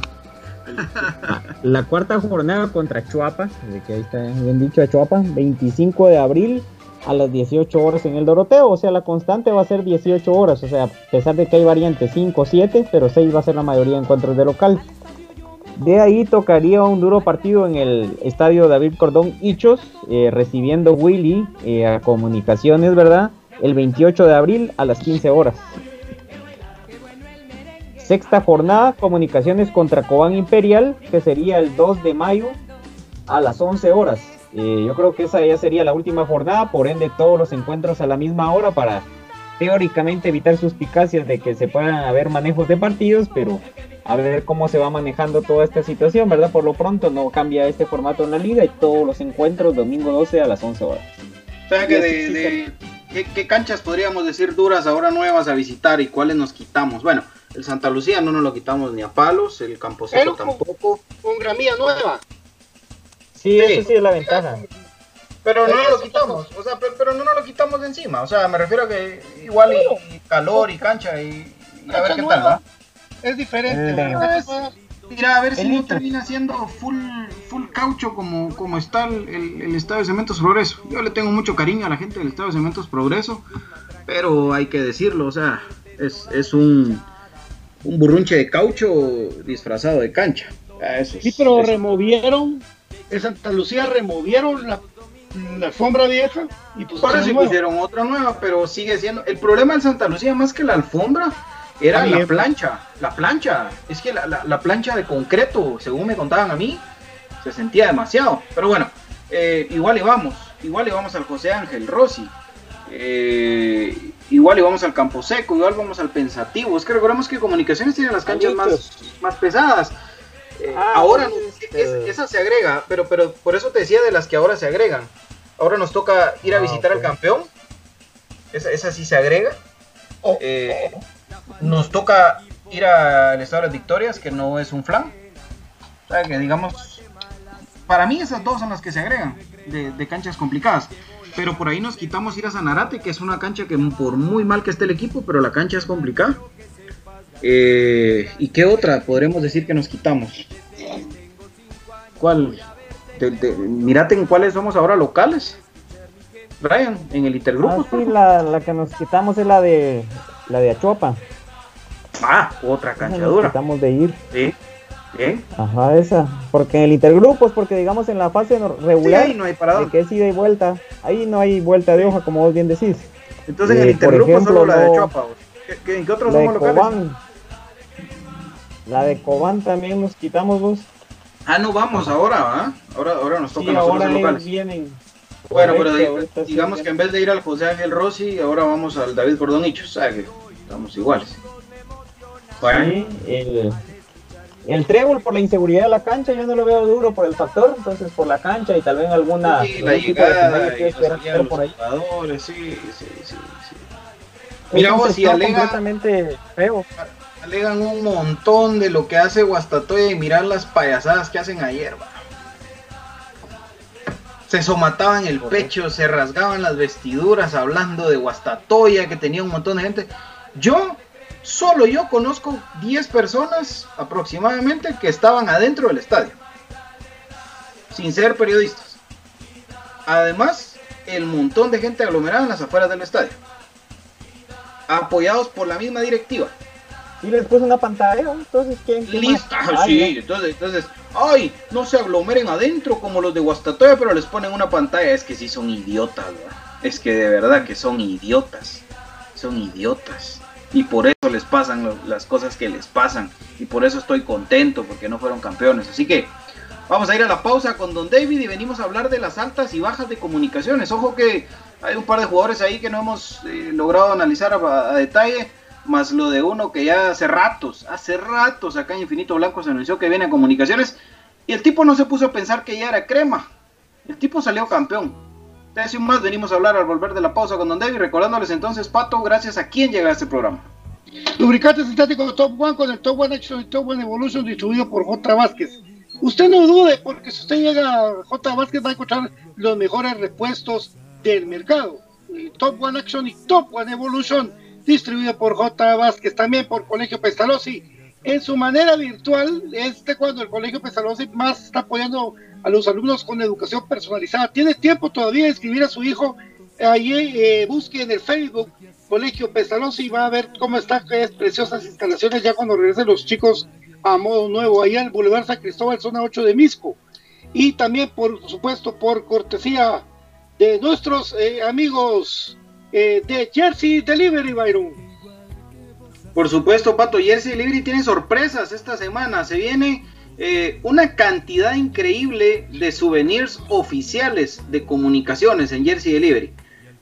La cuarta jornada contra Chuapa, de que ahí está bien dicho Chuapa, 25 de abril a las 18 horas en el Doroteo, o sea, la constante va a ser 18 horas, o sea, a pesar de que hay variantes 5, 7, pero 6 va a ser la mayoría de encuentros de local. De ahí tocaría un duro partido en el estadio David Cordón Hichos, eh, recibiendo Willy eh, a comunicaciones, ¿verdad? El 28 de abril a las 15 horas. Sexta jornada, comunicaciones contra Cobán Imperial, que sería el 2 de mayo a las 11 horas. Eh, yo creo que esa ya sería la última jornada, por ende todos los encuentros a la misma hora para teóricamente evitar suspicacias de que se puedan haber manejos de partidos, pero a ver cómo se va manejando toda esta situación, ¿verdad? Por lo pronto no cambia este formato en la liga y todos los encuentros domingo 12 a las 11 horas. O sea que de, de- ¿qué, qué canchas podríamos decir duras ahora nuevas a visitar y cuáles nos quitamos? Bueno, el Santa Lucía no nos lo quitamos ni a palos, el Campo Seco Pero con- tampoco, Con gramilla nueva. Sí, Sí. eso sí es la ventaja. pero no nos lo quitamos, o sea, pero, pero no nos lo quitamos de encima, o sea, me refiero a que igual y, y calor y cancha y, y a ver qué tal. ¿va? Es diferente. Eh. Mira, a ver si no termina siendo full, full caucho como, como está el, el, el Estadio de Cementos Progreso. Yo le tengo mucho cariño a la gente del Estadio de Cementos Progreso, pero hay que decirlo, o sea, es, es un, un burrunche de caucho disfrazado de cancha. Ah, es- Sí, pero eso- removieron, en Santa Lucía removieron la, la alfombra vieja y eso nueva. pusieron otra nueva, pero sigue siendo. El problema en Santa Lucía, más que la alfombra, era la plancha. La plancha. Es que la, la- la plancha de concreto, según me contaban a mí, se sentía demasiado. Pero bueno, eh, igual íbamos. Igual íbamos al José Ángel Rossi. eh, igual íbamos al Campo Seco. Igual vamos al Pensativo. Es que recordemos que Comunicaciones tiene las canchas más, más pesadas. Eh, Ah, ahora este- es- esa se agrega, pero, pero por eso te decía de las que ahora se agregan. Ahora nos toca ir a Ah, visitar al campeón. Esa, esa sí se agrega. Eh, nos toca ir al Estado de las Victorias, que no es un flan. O sea, que digamos, para mí esas dos son las que se agregan de, de canchas complicadas. Pero por ahí nos quitamos ir a Sanarate, que es una cancha que por muy mal que esté el equipo, pero la cancha es complicada. Eh, ¿Y qué otra podremos decir que nos quitamos? ¿Cuál? De- de- mirate en cuáles somos ahora locales. Brian, en el Intergrupo. Ah, sí, la, la que nos quitamos es la de la de Achuapa. Ah, otra Esa cancha nos dura. quitamos de ir. Sí, bien. Ajá, esa. Porque en el intergrupos, porque digamos en la fase no- Sí, regular, ahí no hay parador. que es ida y vuelta, ahí no hay vuelta de hoja, como vos bien decís. Entonces en Eh, el por Intergrupo ejemplo, solo la de no- Chuapa. vos. ¿Qué, qué, en qué otros somos locales? Cobán. La de Cobán también nos quitamos vos. Ah, no vamos ahora, ¿ah? Ahora, ahora nos toca Sí, nosotros ahora locales. vienen. Bueno, pero Correcto, digamos que en vez de ir al José Ángel Rossi, ahora vamos al David Cordonicho. O sea que estamos iguales. Bueno, Sí, el, el trébol por la inseguridad de la cancha yo no lo veo duro por el factor, entonces por la cancha y tal vez alguna sí, la de llegada y que de los por ahí. jugadores, sí, sí, sí, sí. Mira vos, si sector alega, completamente feo. alegan un montón de lo que hace Guastatoya y mirar las payasadas que hacen ayer, va. Se somataban el pecho, se rasgaban las vestiduras hablando de Guastatoya, que tenía un montón de gente. Yo, solo yo conozco 10 personas aproximadamente que estaban adentro del estadio, sin ser periodistas. Además, el montón de gente aglomerada en las afueras del estadio, apoyados por la misma directiva. Y les puse una pantalla, entonces ¿quién? quién más? Lista, Ay, sí, entonces, entonces, ay, no se aglomeren adentro como los de Guastatoya, pero les ponen una pantalla, es que sí son idiotas, ¿verdad? es que de verdad que son idiotas, son idiotas, y por eso les pasan las cosas que les pasan, y por eso estoy contento, porque no fueron campeones, así que vamos a ir a la pausa con Don David y venimos a hablar de las altas y bajas de comunicaciones, ojo que hay un par de jugadores ahí que no hemos eh, logrado analizar a- detalle, más lo de uno que ya hace ratos, hace ratos acá en Infinito Blanco se anunció que viene a comunicaciones y el tipo no se puso a pensar que ya era crema. El tipo salió campeón. De más venimos a hablar al volver de la pausa con Don David, recordándoles entonces, Pato, gracias a quién llega a este programa. Lubricante sintético Top One con el Top One Action y Top One Evolution distribuido por J. Vázquez. Usted no dude, porque si usted llega a J. Vázquez va a encontrar los mejores repuestos del mercado. Top One Action y Top One Evolution distribuido por J. Vázquez, también por Colegio Pestalozzi. En su manera virtual, este cuando el Colegio Pestalozzi más está apoyando a los alumnos con educación personalizada. Tiene tiempo todavía de escribir a su hijo. Allí eh, busque en el Facebook Colegio Pestalozzi y va a ver cómo están es preciosas instalaciones ya cuando regresen los chicos a modo nuevo, allá en el Boulevard San Cristóbal, zona 8 de Misco. Y también, por supuesto, por cortesía de nuestros eh, amigos eh, de Jersey Delivery, Byron. Por supuesto, Pato, Jersey Delivery tiene sorpresas esta semana. Se viene eh, una cantidad increíble de souvenirs oficiales de comunicaciones en Jersey Delivery.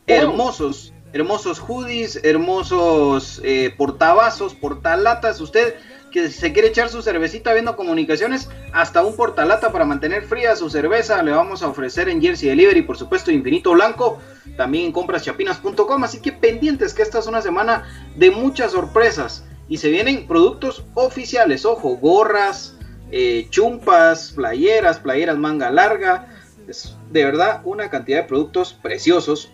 Hermosos, hermosos hoodies, hermosos eh, portavasos, portalatas. Usted que se quiere echar su cervecita viendo comunicaciones, hasta un portalata para mantener fría su cerveza le vamos a ofrecer en Jersey Delivery, por supuesto Infinito Blanco, también en compraschapinas.com, así que pendientes que esta es una semana de muchas sorpresas. Y se vienen productos oficiales, ojo, gorras, eh, chumpas, playeras, playeras manga larga, es de verdad una cantidad de productos preciosos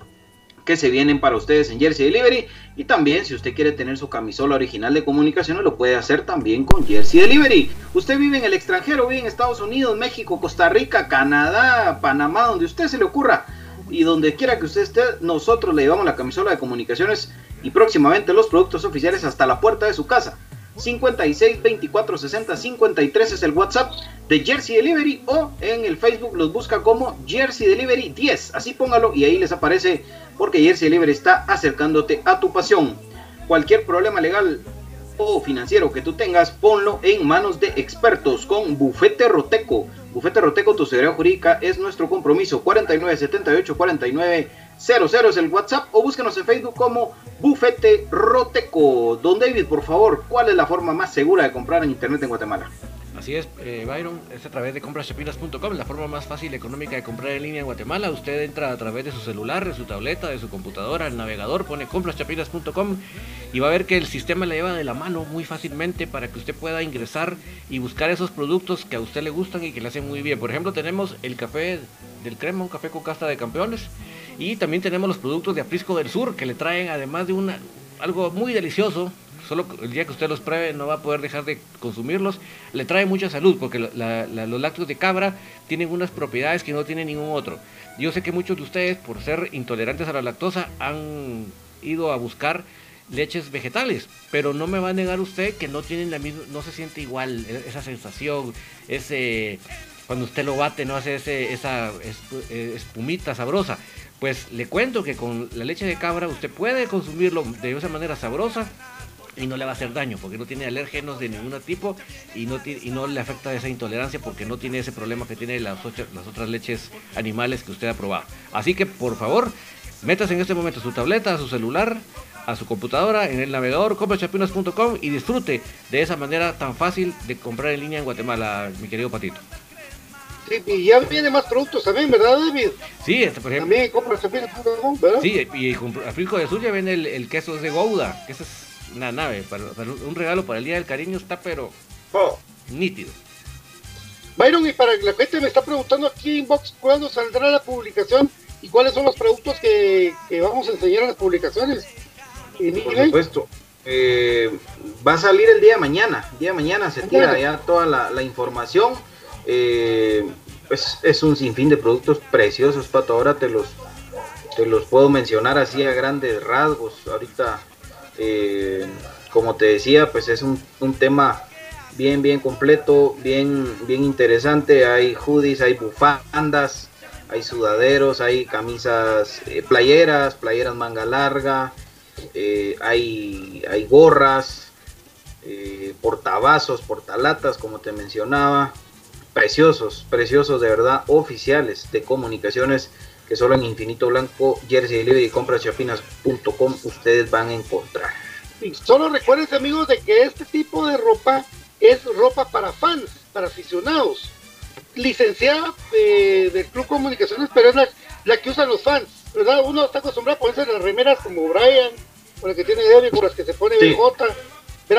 que se vienen para ustedes en Jersey Delivery. Y también, si usted quiere tener su camisola original de comunicaciones, lo puede hacer también con Jersey Delivery. Usted vive en el extranjero, vive en Estados Unidos, México, Costa Rica, Canadá, Panamá, donde usted se le ocurra. Y donde quiera que usted esté, nosotros le llevamos la camisola de comunicaciones y próximamente los productos oficiales hasta la puerta de su casa. 56 24 60 53 es el WhatsApp de Jersey Delivery o en el Facebook los busca como Jersey Delivery 10. Así póngalo y ahí les aparece porque Jersey Delivery está acercándote a tu pasión. Cualquier problema legal o financiero que tú tengas, ponlo en manos de expertos con Bufete Roteco. Bufete Roteco, tu seguridad jurídica es nuestro compromiso. 4978 49 00 es el WhatsApp o búsquenos en Facebook como Bufete Roteco. Don David, por favor, ¿cuál es la forma más segura de comprar en Internet en Guatemala? Así es, eh, Byron, es a través de compraschapinas.com, la forma más fácil y económica de comprar en línea en Guatemala. Usted entra a través de su celular, de su tableta, de su computadora, el navegador, pone compraschapinas.com y va a ver que el sistema le lleva de la mano muy fácilmente para que usted pueda ingresar y buscar esos productos que a usted le gustan y que le hacen muy bien. Por ejemplo, tenemos el café del crema, un café con casta de campeones y también tenemos los productos de Aprisco del Sur que le traen además de una algo muy delicioso solo el día que usted los pruebe no va a poder dejar de consumirlos. Le trae mucha salud porque los lácteos de cabra tienen unas propiedades que no tiene ningún otro. Yo sé que muchos de ustedes, por ser intolerantes a la lactosa, han ido a buscar leches vegetales, pero no me va a negar usted que no tienen la misma, no se siente igual e, esa sensación, ese cuando usted lo bate no hace ese, esa eh, espumita sabrosa. Pues le cuento que con la leche de cabra usted puede consumirlo de esa manera sabrosa y no le va a hacer daño porque no tiene alérgenos de ningún tipo y no, y no le afecta esa intolerancia porque no tiene ese problema que tiene las, las otras leches animales que usted ha probado. Así que por favor, métase en este momento su tableta, a su celular, a su computadora, en el navegador comprachapinas.com y disfrute de esa manera tan fácil de comprar en línea en Guatemala, mi querido Patito. Sí, y ya viene más productos también, ¿verdad, David? Sí, este, por ejemplo. También comprachapinas.com, ¿verdad? Sí, y a Frico de Suya viene el, el queso de Gouda, que es una nave, para, un regalo para el Día del Cariño está pero oh. nítido. Byron, y para la gente me está preguntando aquí inbox cuándo saldrá la publicación y cuáles son los productos que, vamos a enseñar en las publicaciones. Por supuesto. Eh, va a salir el día de mañana. El día de mañana se tira ya toda la, información. Eh, pues es un sinfín de productos preciosos, Pato. Ahora te los, te los puedo mencionar así a grandes rasgos. Ahorita eh, como te decía, pues es un, tema bien, bien completo, bien, bien interesante. Hay hoodies, hay bufandas, hay sudaderos, hay camisas, eh, playeras, playeras manga larga, eh, hay, hay gorras, portavasos, portalatas, como te mencionaba. Preciosos, preciosos de verdad, oficiales de comunicaciones que solo en Infinito Blanco, Jersey Libre y compraschapinas.com ustedes van a encontrar. Solo recuerden amigos de que este tipo de ropa es ropa para fans, para aficionados. Licenciada eh, del Club Comunicaciones, pero es la, que usan los fans, ¿verdad? Uno está acostumbrado a ponerse las remeras como Brian, con las que tiene Debbie, con las que se pone BJ,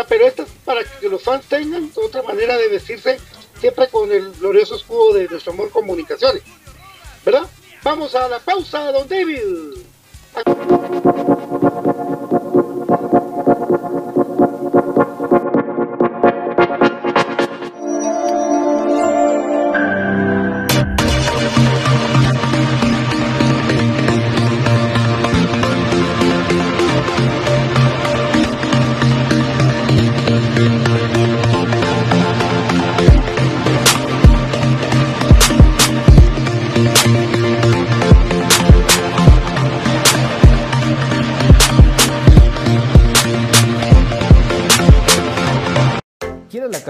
pero esta es para que los fans tengan otra manera de vestirse, siempre con el glorioso escudo de nuestro amor comunicaciones, ¿verdad? Vamos a la pausa, don David.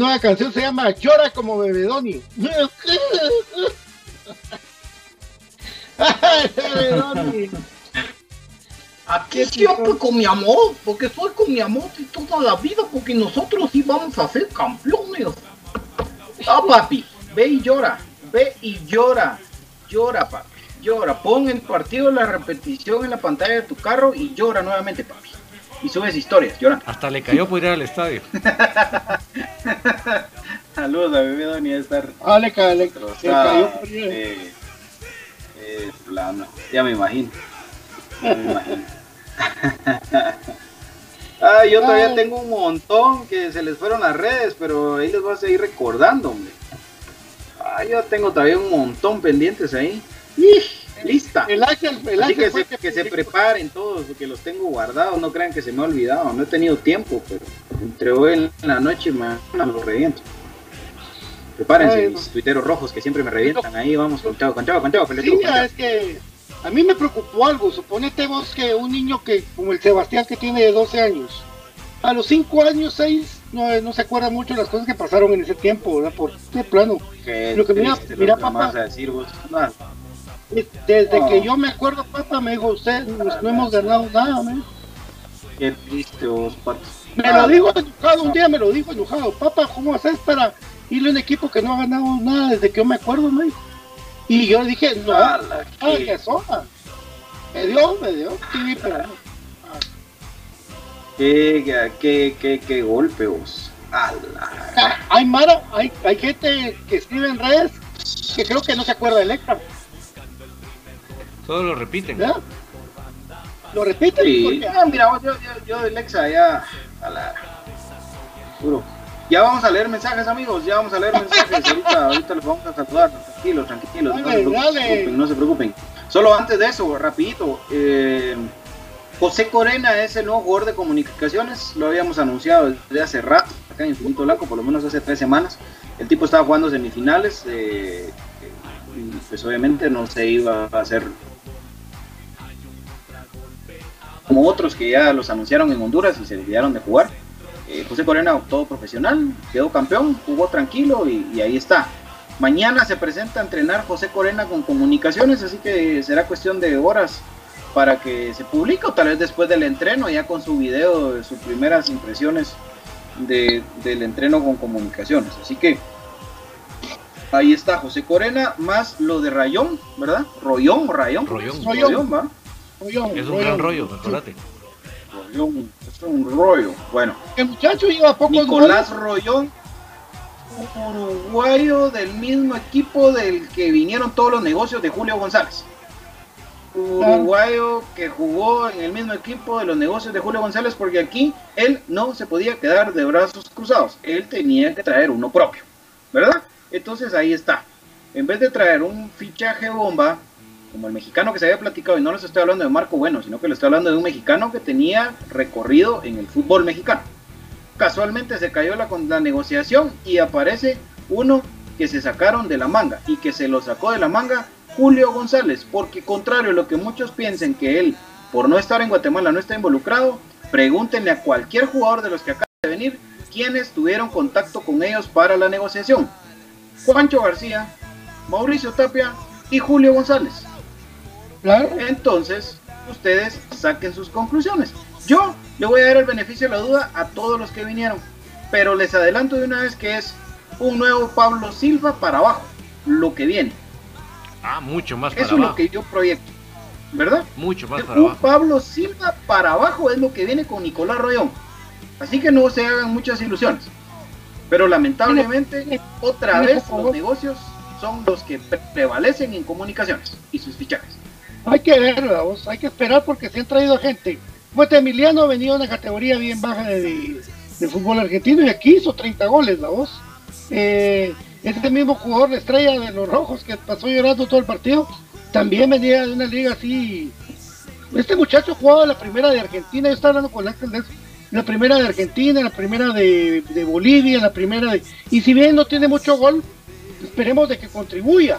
Nueva canción se llama Llora como Bebedoni. Aquí siempre con mi amor, porque soy con mi amor y toda la vida, porque nosotros sí vamos a ser campeones. Ah, papi, ve y llora, ve y llora, llora, papi, llora. Pon el partido la repetición en la pantalla de tu carro y llora nuevamente, papi y subes historias, llorando. Hasta le cayó por ir al estadio. Saludos a bebé Doni a estar. Ah, le, cayó, le, cayó por ir. Eh, eh, plano. Ya me imagino. Ya me imagino. ah, yo todavía tengo un montón que se les fueron las redes, pero ahí les voy a seguir recordando, hombre. Ah, yo tengo todavía un montón pendientes ahí. ¡Ih! Lista. El Ángel, el Así que, se, que, se, preparen todos, porque los tengo guardados, no crean que se me ha olvidado, no he tenido tiempo, pero entre hoy en la noche y mañana los reviento. Prepárense, mis tuiteros rojos que siempre me revientan, ahí vamos con chavo, con chavo, con chavo, sí, es que a mí me preocupó algo, suponete vos que un niño que, como el Sebastián que tiene 12 años, a los 5 años, 6, no, no, se acuerda mucho de las cosas que pasaron en ese tiempo, ¿verdad? Por este plano. lo que mira, mira papá. decir vos. Desde que yo me acuerdo, papá, me dijo, usted, no hemos ganado nada, me Qué triste vos, pato. Me lo dijo enojado, un día me lo dijo enojado, papá, ¿cómo haces para irle a un equipo que no ha ganado nada desde que yo me acuerdo, me Y yo le dije, no, ah, que sola. Me dio, me dio, sí, pero... Ah. Qué, qué, qué, qué golpe vos. Ah, hay Mara, hay, hay gente que escribe en redes que creo que no se acuerda de Electra. Todos lo repiten. ¿Lo repiten? Sí. Ah, mira, yo, yo, yo de Lexa ya. A la... Ya vamos a leer mensajes, amigos. Ya vamos a leer mensajes. ahorita, ahorita los vamos a saludar. Tranquilos, tranquilos. no, se preocupen, no se preocupen. Solo antes de eso, rapidito. Eh, José Corena es el nuevo jugador de comunicaciones. Lo habíamos anunciado desde hace rato, acá en Infinito Blanco, por lo menos hace tres semanas. El tipo estaba jugando semifinales. Eh, pues obviamente no se iba a hacer como otros que ya los anunciaron en Honduras y se olvidaron de jugar. Eh, José Corena optó profesional, quedó campeón, jugó tranquilo y, y ahí está. Mañana se presenta a entrenar José Corena con comunicaciones, así que será cuestión de horas para que se publique o tal vez después del entreno, ya con su video de sus primeras impresiones de- del entreno con comunicaciones. Así que ahí está José Corena, más lo de Rayón, ¿verdad? Rollón o Rayón. Rollón. Rollón. ¿va? Rollón, Es un Rollón. gran rollo, acuérdate. Rollón, es un rollo. Bueno, El muchacho lleva pocos Nicolás. Rollón, uruguayo del mismo equipo del que vinieron todos los negocios de Julio González. Uruguayo que jugó en el mismo equipo de los negocios de Julio González porque aquí él no se podía quedar de brazos cruzados, él tenía que traer uno propio, ¿verdad? Entonces ahí está. En vez de traer un fichaje bomba, como el mexicano que se había platicado, y no les estoy hablando de Marco Bueno, sino que le estoy hablando de un mexicano que tenía recorrido en el fútbol mexicano casualmente se cayó la, la negociación y aparece uno que se sacaron de la manga y que se lo sacó de la manga Julio González, porque contrario a lo que muchos piensen que él, por no estar en Guatemala, no está involucrado, pregúntenle a cualquier jugador de los que acaban de venir quiénes tuvieron contacto con ellos para la negociación. Juancho García, Mauricio Tapia y Julio González. Claro. Entonces, ustedes saquen sus conclusiones. Yo le voy a dar el beneficio de la duda a todos los que vinieron, pero les adelanto de una vez que es un nuevo Pablo Silva para abajo, lo que viene. Ah, mucho más para Eso es lo abajo. que yo proyecto, ¿verdad? Mucho más para Un abajo. Pablo Silva para abajo es lo que viene con Nicolás Rollón. Así que no se hagan muchas ilusiones. Pero lamentablemente, otra vez los negocios son los que pre- prevalecen en comunicaciones y sus fichajes. Hay que ver, vamos, hay que esperar porque se han traído gente. Fuente Emiliano venía de una categoría bien baja de, de- fútbol argentino y aquí hizo 30 goles, la voz. Eh, este mismo jugador, la estrella de los rojos, que pasó llorando todo el partido, también venía de una liga así. Este muchacho jugaba la primera de Argentina, yo estaba hablando con Ángel de. La primera de Argentina, la primera de, de Bolivia, la primera de. Y si bien no tiene mucho gol, esperemos de que contribuya.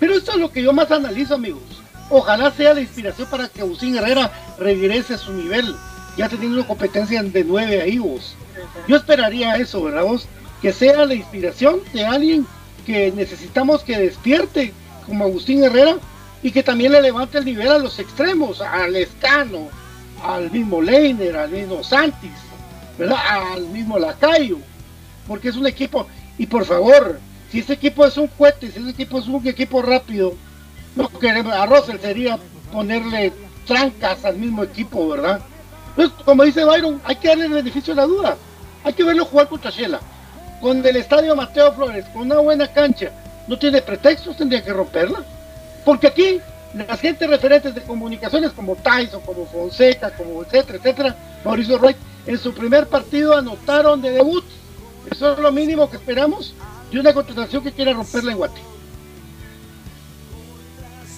Pero esto es lo que yo más analizo, amigos. Ojalá sea la inspiración para que Agustín Herrera regrese a su nivel, ya teniendo competencia de nueve ahí, vos. Yo esperaría eso, ¿verdad, vos? Que sea la inspiración de alguien que necesitamos que despierte, como Agustín Herrera, y que también le levante el nivel a los extremos, al Escano, al mismo Leiner, al mismo Santis, ¿verdad? Al mismo Lacayo, porque es un equipo, y por favor, si ese equipo es un cohete, si ese equipo es un equipo rápido, no queremos, a Russell sería ponerle trancas al mismo equipo, ¿verdad? Entonces, como dice Byron, hay que darle el beneficio de la duda. Hay que verlo jugar contra Shela. Con el estadio Mateo Flores, con una buena cancha, no tiene pretextos, tendría que romperla. Porque aquí, las gente referentes de comunicaciones como Tyson, como Fonseca, como etcétera, etcétera, Mauricio Wright, en su primer partido anotaron de debut. Eso es lo mínimo que esperamos de una contratación que quiera romperla en Guate.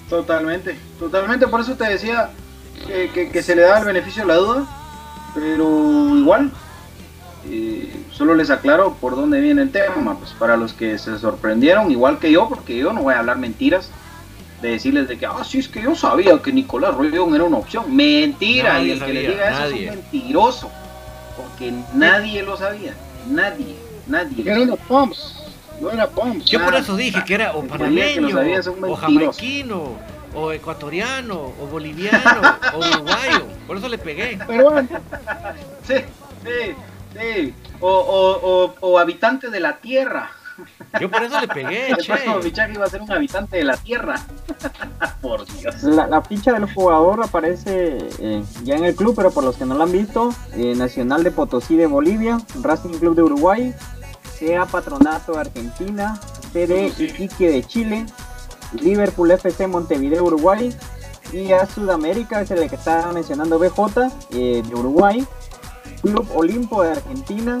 Totalmente, totalmente. Por eso te decía que, que- que se le da el beneficio de la duda, pero igual, eh, solo les aclaro por dónde viene el tema. Pues para los que se sorprendieron, igual que yo, porque yo no voy a hablar mentiras, de decirles de que, ah, sí, es que yo sabía que Nicolás Rollón era una opción. Mentira, Nadie y el que le diga eso nadie. es un mentiroso, porque nadie lo sabía, nadie, nadie. Era una Pumps, no era Pumps. Yo por eso dije que era o panameño, o jamaiquino, o ecuatoriano, o boliviano, o uruguayo. Por eso le pegué. Pero bueno, Sí, sí, sí. O, o, o, o habitante de la tierra. Yo por eso le pegué, El che. próximo fichaje iba a ser un habitante de la tierra. Por Dios. La, la ficha del jugador aparece eh, ya en el club, pero por los que no lo han visto, eh, Nacional de Potosí de Bolivia, Racing Club de Uruguay, CA Patronato de Argentina, CD Iquique de Chile, Liverpool FC Montevideo Uruguay y a Sudamérica es el que está mencionando BJ eh, de Uruguay, Club Olimpo de Argentina,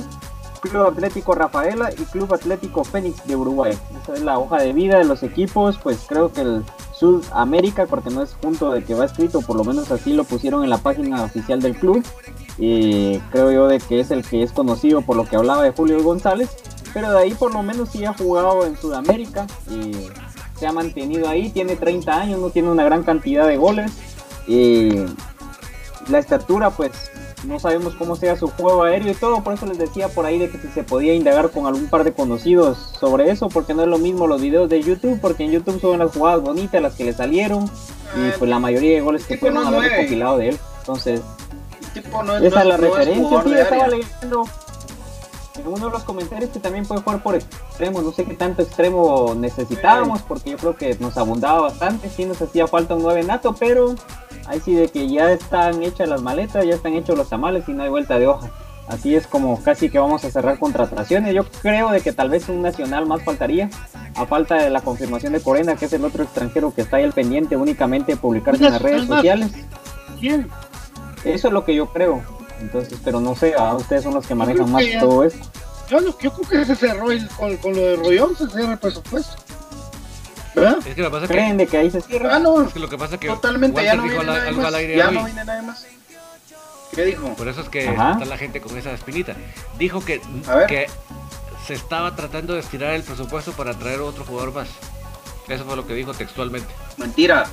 Club Atlético Rafaela y Club Atlético Fénix de Uruguay. Esa es la hoja de vida de los equipos, pues creo que el Sudamérica, porque no es junto de que va escrito, por lo menos así lo pusieron en la página oficial del club. Y creo yo de que es el que es conocido por lo que hablaba de Julio González, pero de ahí por lo menos sí ha jugado en Sudamérica. Y se ha mantenido ahí, tiene 30 años, no tiene una gran cantidad de goles. Y la estatura, pues no sabemos cómo sea su juego aéreo y todo, por eso les decía por ahí de que si se podía indagar con algún par de conocidos sobre eso, porque no es lo mismo los videos de YouTube, porque en YouTube suben las jugadas bonitas, las que le salieron, y pues la mayoría de goles que pueden haber recopilado de él. Entonces, esa es la referencia, sí, estaba leyendo en uno de los comentarios que también puede jugar por extremo, no sé qué tanto extremo necesitábamos, porque yo creo que nos abundaba bastante, sí nos hacía falta un 9 nato, pero ahí sí de que ya están hechas las maletas, ya están hechos los tamales y no hay vuelta de hoja. Así es como casi que vamos a cerrar contrataciones. Yo creo de que tal vez un nacional más faltaría, a falta de la confirmación de Corena, que es el otro extranjero que está ahí al pendiente únicamente de publicarse en las redes sociales. ¿Quién? Eso es lo que yo creo. Entonces, pero no sé, a ustedes son los que manejan más todo esto. Yo, yo creo que se cerró el, con, con, lo de Rollón, se cierra el presupuesto. ¿Verdad? Es que lo que pasa ¿Creen que, de que ahí se cierra? Ah, no, es que lo que pasa que Totalmente, ya no viene al- nadie más. al aire Ya hoy. no viene nadie más. ¿Qué dijo? Por eso es que Ajá. está la gente con esa espinita. Dijo que, A ver. que se estaba tratando de estirar el presupuesto para traer otro jugador más. Eso fue lo que dijo textualmente. Mentira.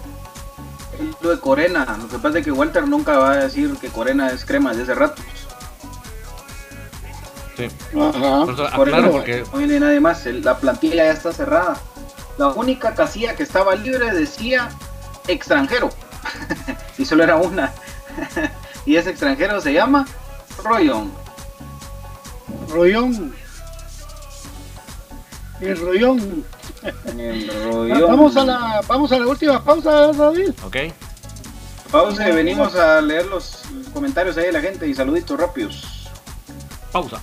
Lo de Corena. Lo que pasa es que Walter nunca va a decir que Corena es crema desde hace rato. Sí. Ajá. Por eso Por aclaro eso porque no viene nadie más. La plantilla ya está cerrada. La única casilla que estaba libre decía extranjero. y solo era una. y ese extranjero se llama Royon. Rollón. El Rollón. Vamos a la, vamos a la última pausa, David. Ok. Pausa y venimos a leer los comentarios ahí de la gente y saluditos rápidos. Pausa.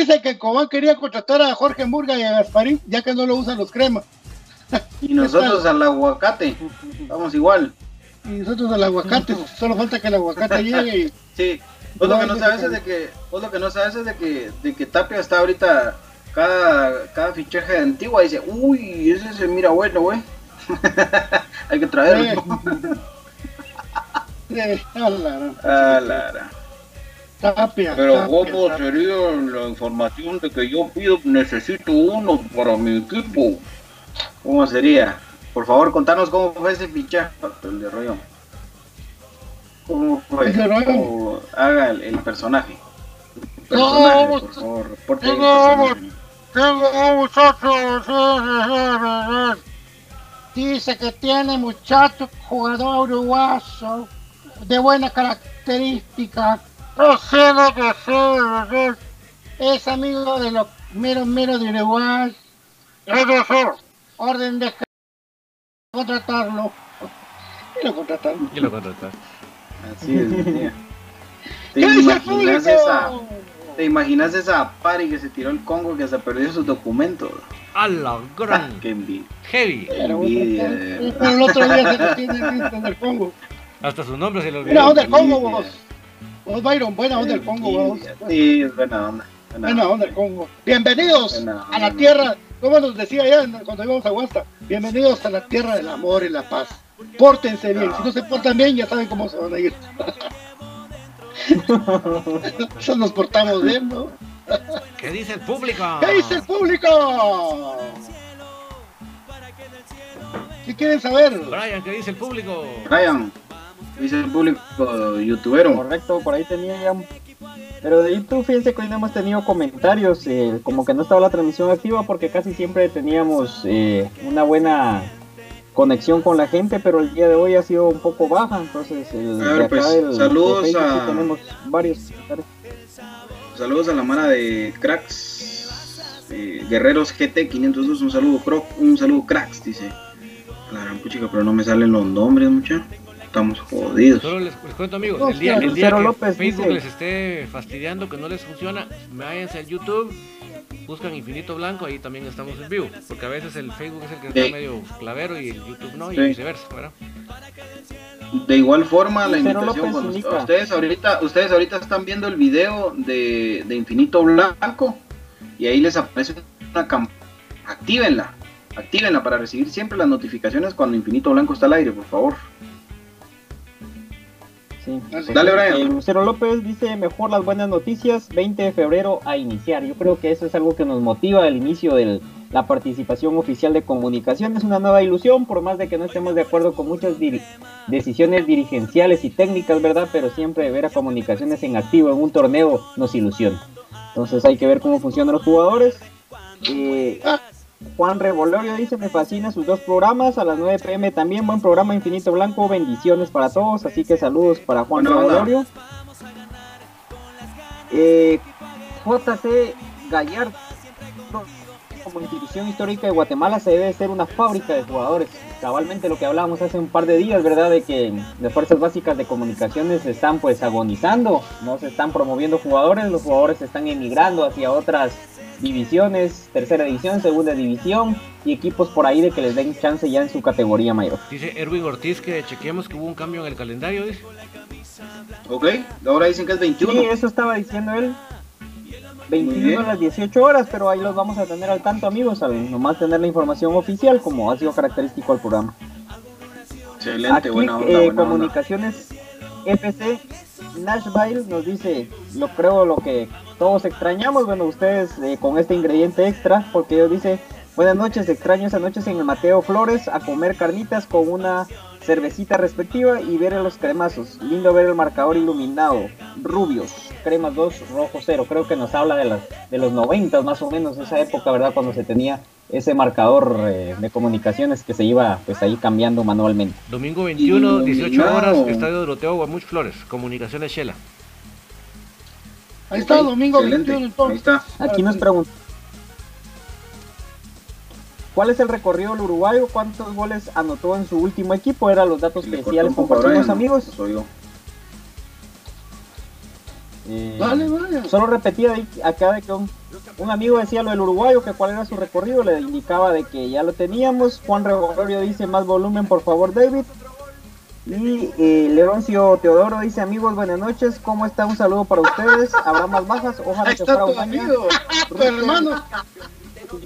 Dice que Cobán quería contratar a Jorge Murga y a Gasparín, ya que no lo usan los cremas. Y nosotros al aguacate, vamos igual. Y nosotros al aguacate, solo falta que el aguacate llegue y Sí, vos lo que no sabes es de que, vos lo que no sabes es de que, de que Tapia está ahorita, cada, cada fichaje de Antigua dice, uy, ese se mira bueno, güey. Hay que traerlo. Lara. Tapia. Pero Tapia, ¿cómo Tapia. sería la información de que yo pido, necesito uno para mi equipo? ¿Cómo sería? Por favor, contanos cómo fue ese fichaje, el de Rollo. ¿Cómo fue? El de Rollo. ¿Cómo- Haga el, el personaje. El personaje, vamos- por favor, reporte el no, personaje. Tengo un muchacho. Dice que tiene muchacho jugador uruguayo de buena característica. No sé lo que sé. Es amigo de los meros meros de Uruguay. Orden de contratarlo. Y lo contrataron. Y lo contratas. Así es, mi tía. ¿Te ¿Qué dice el imaginas esa, ¿Te imaginas esa pari que se tiró el Congo que se perdió sus documentos? A la Ah, gran qué envidia. heavy. Pero, envidia, el otro día se lo tiene del Congo. Hasta su nombre se lo olvidó. onda el Congo, vos. Vos, Byron, buena onda el Congo, vos. Sí, es buena onda. buena Buena onda. el Congo. Bienvenidos a la tierra, como nos decía allá en- cuando íbamos a Huasta, bienvenidos a la tierra del amor y la paz. Pórtense bien, si no se portan bien ya saben cómo se van a ir. Eso nos portamos bien, ¿no? ¿Qué dice el público? ¿Qué dice el público? ¿Qué quieren saber? Brian, ¿qué dice el público? Brian, dice el público youtubero. Correcto, por ahí tenía ya. un- Pero de YouTube, fíjense que hoy no hemos tenido comentarios, eh, como que no estaba la transmisión activa porque casi siempre teníamos eh, una buena conexión con la gente, pero el día de hoy ha sido un poco baja, entonces el, A ver, pues, saludos Facebook sí a- tenemos varios. Saludos a la mara de cracks. eh, Guerreros GT 502, un saludo, croc, un saludo cracks, dice. A La gran puchica, pero no me salen los nombres, mucha. Estamos jodidos. Solo les, les cuento amigos, el día, el día que López Facebook dice- les esté fastidiando, que no les funciona, váyanse al YouTube, buscan Infinito Blanco, ahí también estamos en vivo, porque a veces el Facebook es el que está Sí. medio clavero y el YouTube no, y Sí. viceversa, ¿verdad? De igual forma, la invitación cuando ustedes ahorita, ustedes ahorita están viendo el video de, de Infinito Blanco y ahí les aparece una campana. Actívenla, actívenla para recibir siempre las notificaciones cuando Infinito Blanco está al aire, por favor. Sí. Dale, Brian. Eh, Lucero López dice, mejor las buenas noticias, 20 de febrero a iniciar. Yo creo que eso es algo que nos motiva el inicio de la participación oficial de comunicación. Es una nueva ilusión, por más de que no estemos de acuerdo con muchas diri- decisiones dirigenciales y técnicas, ¿verdad? Pero siempre ver a comunicaciones en activo en un torneo nos ilusiona. Entonces hay que ver cómo funcionan los jugadores. Eh, Juan Revolorio dice, me fascina sus dos programas, a las 9 pm también, buen programa Infinito Blanco, bendiciones para todos, así que saludos para Juan. Revolorio. Eh, JC Gallardo, como institución histórica de Guatemala, se debe ser una fábrica de jugadores. Cabalmente lo que hablábamos hace un par de días, ¿verdad? De que las fuerzas básicas de comunicaciones están pues agonizando, no se están promoviendo jugadores, los jugadores están emigrando hacia otras divisiones, tercera división, segunda división y equipos por ahí de que les den chance ya en su categoría mayor. Dice Erwin Ortiz que chequeemos que hubo un cambio en el calendario, dice. Ok, ahora dicen que es 21. Sí, eso estaba diciendo él. Muy 21 bien. a las 18 horas, pero ahí los vamos a tener al tanto amigos, al nomás tener la información oficial como ha sido característico al programa. Excelente, Aquí buena onda, eh, buena onda. Comunicaciones FC Nashville nos dice, lo creo lo que todos extrañamos, bueno ustedes eh, con este ingrediente extra, porque ellos dice, buenas noches, extraño esas noches en el Mateo Flores a comer carnitas con una cervecita respectiva y ver los cremazos, lindo ver el marcador iluminado, rubios, cremas 2, rojo 0, creo que nos habla de, las, de los 90 más o menos, esa época, ¿verdad? Cuando se tenía ese marcador eh, de comunicaciones que se iba pues ahí cambiando manualmente. Domingo 21, 18 Iluminado. horas, Estadio Doroteo, Guamuch Flores, Comunicaciones Shela. Ahí está, domingo excelente, 21 entonces. Ahí está. Aquí nos preguntan. ¿Cuál es el recorrido del uruguayo? ¿Cuántos goles anotó en su último equipo? Eran los datos que le sí ya cortó les un poco a compartimos, amigos. pues soy yo. Vale, vale. Solo repetía ahí acá de que un, un amigo decía lo del uruguayo, que cuál era su recorrido, le indicaba de que ya lo teníamos. Juan Regorio dice más volumen, por favor, David. Y eh, Leoncio Teodoro dice, amigos, buenas noches, ¿cómo está? Un saludo para ustedes. Habrá más bajas, ojalá que fuera un amigo. Tu hermano.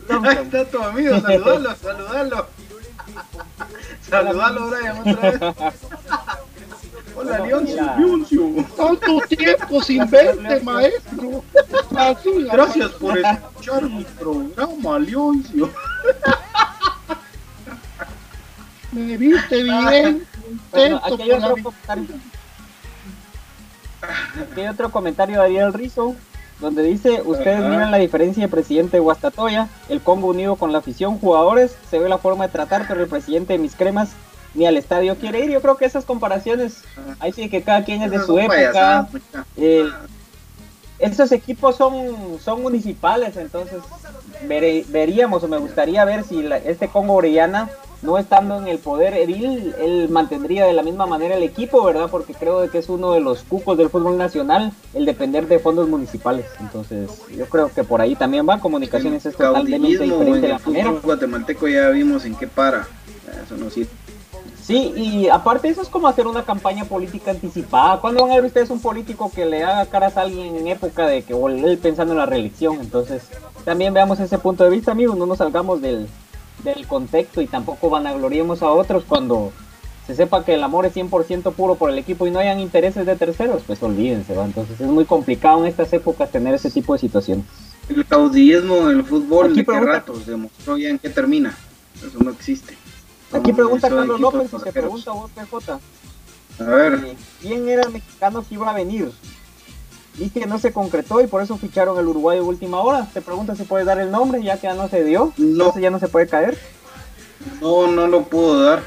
Ahí está tu amigo. Saludalo, saludalo. Saludalo, Brian, otra vez. Hola, Leoncio. Tanto tiempo sin verte, maestro. Gracias por escuchar mi programa, Leoncio. Me viste bien. Bueno, Contento aquí hay otro comentario. Aquí hay otro comentario de Ariel Rizo, donde dice, ustedes miran la diferencia de presidente de Guastatoya, el combo unido con la afición, jugadores, se ve la forma de tratar, pero el presidente de mis cremas ni al estadio quiere ir. Yo creo que esas comparaciones, ahí sí que cada quien es de Esas su son época. mucha. Eh, estos equipos son, son municipales, entonces vere- veríamos o me gustaría ver si la- este Congo Orellana, no estando en el poder edil, él mantendría de la misma manera el equipo, ¿verdad? Porque creo de que es uno de los cucos del fútbol nacional el depender de fondos municipales. Entonces, yo creo que por ahí también va. Comunicaciones es totalmente diferente en de el la manera. fútbol guatemalteco ya vimos en qué para. Eso no sirve. Sí, y aparte eso es como hacer una campaña política anticipada. ¿Cuándo van a ver ustedes un político que le haga caras a alguien en época de que o él pensando en la reelección? Entonces, también veamos ese punto de vista, amigos, no nos salgamos del, del contexto y tampoco vanagloriemos a otros cuando se sepa que el amor es 100% puro por el equipo y no hayan intereses de terceros, pues olvídense, ¿va? Entonces es muy complicado en estas épocas tener ese tipo de situaciones. El caudillismo en el fútbol, Aquí ¿de qué pregunta- ratos demostró ya en qué termina? Eso no existe. Aquí pregunta Carlos equipos López y pasajeros. pregunta vos, PJ. A ver, Eh, ¿Quién era el mexicano que iba a venir? Y que no se concretó y por eso ficharon al uruguayo de última hora. Te pregunta si puedes dar el nombre, ya que ya no se dio. No. Entonces ya no se puede caer. no, no lo puedo dar.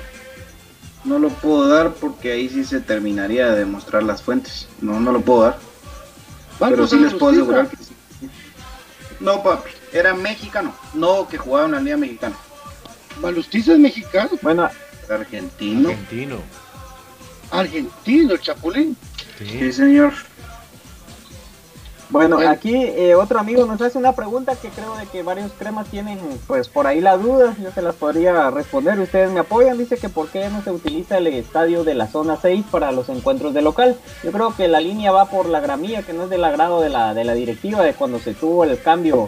No lo puedo dar porque ahí sí se terminaría de demostrar las fuentes. No, no lo puedo dar. Pero sí les puedo asegurar que sí. No, papi, era mexicano. No que jugaba en la Liga Mexicana. Balustiza es mexicano, Bueno, argentino. Argentino. argentino, el Chapulín. Sí, Sí. señor. bueno, Bueno. aquí eh, otro amigo nos hace una pregunta que creo de que varios cremas tienen pues por ahí la duda. Yo se las podría responder. Ustedes me apoyan. Dice que por qué no se utiliza el estadio de la zona 6 para los encuentros de local. Yo creo que la línea va por la gramilla, que no es del agrado de la, de la directiva de cuando se tuvo el cambio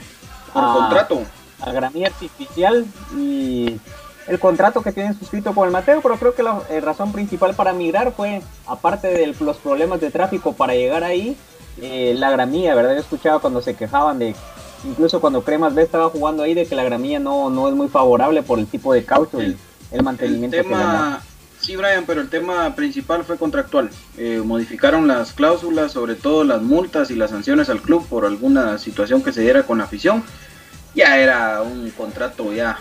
Por a- contrato. A gramilla artificial y el contrato que tienen suscrito con el Mateo, pero creo que la eh, razón principal para migrar fue, aparte de los problemas de tráfico para llegar ahí, eh, la gramilla, ¿verdad? Yo escuchaba cuando se quejaban de, incluso cuando Cremas B estaba jugando ahí, de que la gramilla no, no es muy favorable por el tipo de caucho y el El mantenimiento que da. tema, sí, Brian, pero el tema principal fue contractual. Eh, modificaron las cláusulas, sobre todo las multas y las sanciones al club por alguna situación que se diera con la afición. Ya era un contrato ya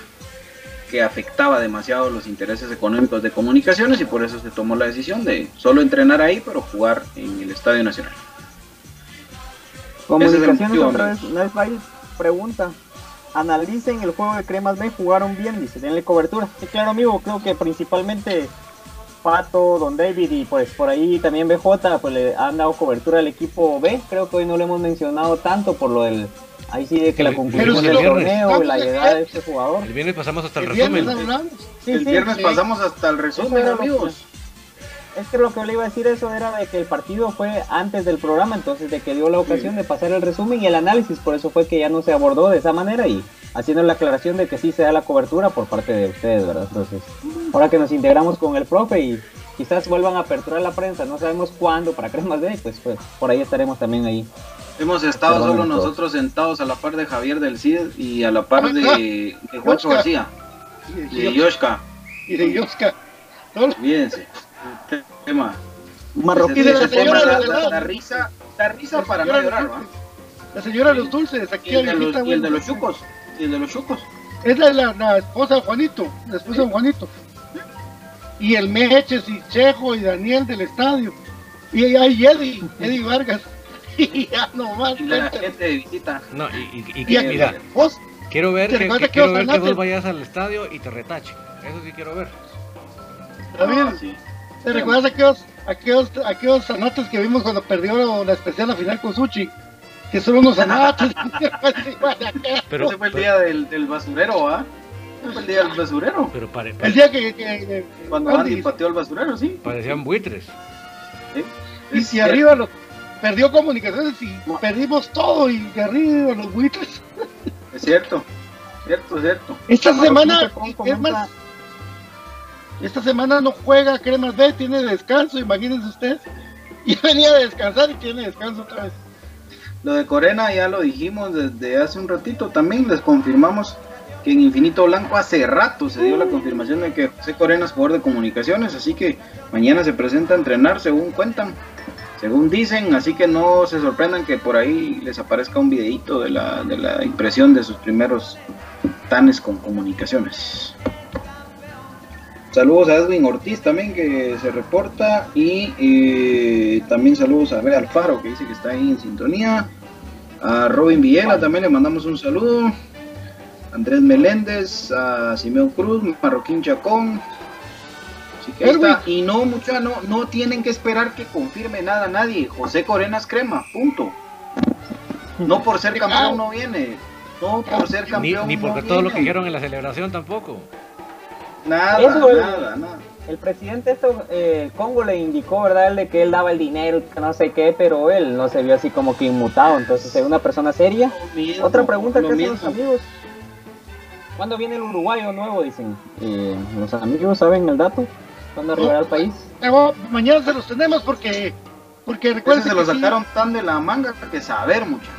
que afectaba demasiado los intereses económicos de comunicaciones y por eso se tomó la decisión de solo entrenar ahí, pero jugar en el Estadio Nacional. Comunicaciones motivo, otra vez, Nice pregunta. Analicen el juego de Cremas B, jugaron bien, dice, denle cobertura. Sí, claro, amigo, creo que principalmente Pato, Don David y pues por ahí también BJ, pues le han dado cobertura al equipo B. Creo que hoy no lo hemos mencionado tanto por lo del, ahí sí, de que la conclusión el del viernes. torneo y la llegada de este jugador. El viernes pasamos hasta el resumen. Sí, el sí, viernes sí. pasamos hasta el resumen, que- amigos. Es que lo que le iba a decir eso era de que el partido fue antes del programa, entonces de que dio la ocasión de pasar el resumen y el análisis, por eso fue que ya no se abordó de esa manera y haciendo la aclaración de que sí se da la cobertura por parte de ustedes, ¿verdad? Entonces, ahora que nos integramos con el profe y quizás vuelvan a aperturar la prensa, no sabemos cuándo para Cremas de, pues, pues por ahí estaremos también ahí. Hemos estado Perdón, solo nosotros sentados a la par de Javier del Cid y a la par de, de Juancho Yoshka. García y de Yoshka. Y de Olvídense. El tema. Marroquí de la señora la risa, da risa La para no llorar, ¿va? La señora de los dulces, aquí Y el, la de los, y el de los chucos. Y el de los chucos. Es la, la, la esposa de Juanito, la esposa de Juanito. Y el Meches y Chejo y Daniel del estadio. Y ahí Eddie, Eddie Vargas. Y ya nomás. Y la gente de visita. No, y, y- y Y que- aquí, mira, vos, quiero ver ¿te que, recuerdas que- que quiero vos ver que hablaste? vos vayas al estadio y te retachen. Eso sí quiero ver. también, Ah, sí. ¿te recuerdas aquellos, aquellos, aquellos zanates que vimos cuando perdió la especial la final con Suchi, que son unos zanates. pero ese fue el día del, del basurero, ¿ah? Ese fue el día del basurero. Pero pare, El día que, que- que- Cuando Andy- Andy pateó al basurero, sí. parecían buitres. ¿sí? y si arriba los perdió comunicaciones y perdimos todo y de arriba los buitres. Es cierto, cierto, cierto. Esta semana, es más, esta semana no juega Cremas B, tiene descanso, imagínense ustedes. Y venía a descansar y tiene descanso otra vez. Lo de Corena ya lo dijimos desde hace un ratito. También les confirmamos que en Infinito Blanco hace rato se dio la confirmación de que José Corena es jugador de comunicaciones. Así que mañana se presenta a entrenar, según cuentan, según dicen. Así que no se sorprendan que por ahí les aparezca un videíto de la, de la impresión de sus primeros tanes con comunicaciones. Saludos a Edwin Ortiz también que se reporta y eh, también saludos a Real Alfaro que dice que está ahí en sintonía. A Robin Villela también le mandamos un saludo. Andrés Meléndez, a Simeón Cruz, Marroquín Chacón. Así que ahí está. Y no, mucha, no, no tienen que esperar que confirme nada nadie. José Corenas Crema, punto. No por ser campeón no viene. No por ser Ni, campeón. ni no porque todo lo que dijeron en la celebración tampoco. Nada, Eso, nada, nada. El presidente esto, eh, Congo le indicó, ¿verdad? Él de que él daba el dinero, que no sé qué, pero él no se vio así como que inmutado. Entonces, es una persona seria. Mismo, Otra pregunta que hacen los amigos. ¿Cuándo viene el uruguayo nuevo? Dicen. Eh, los amigos saben el dato. ¿Cuándo arribará al país? Mañana se los tenemos porque, porque recuerden se que lo sí, sacaron tan de la manga que saber mucho.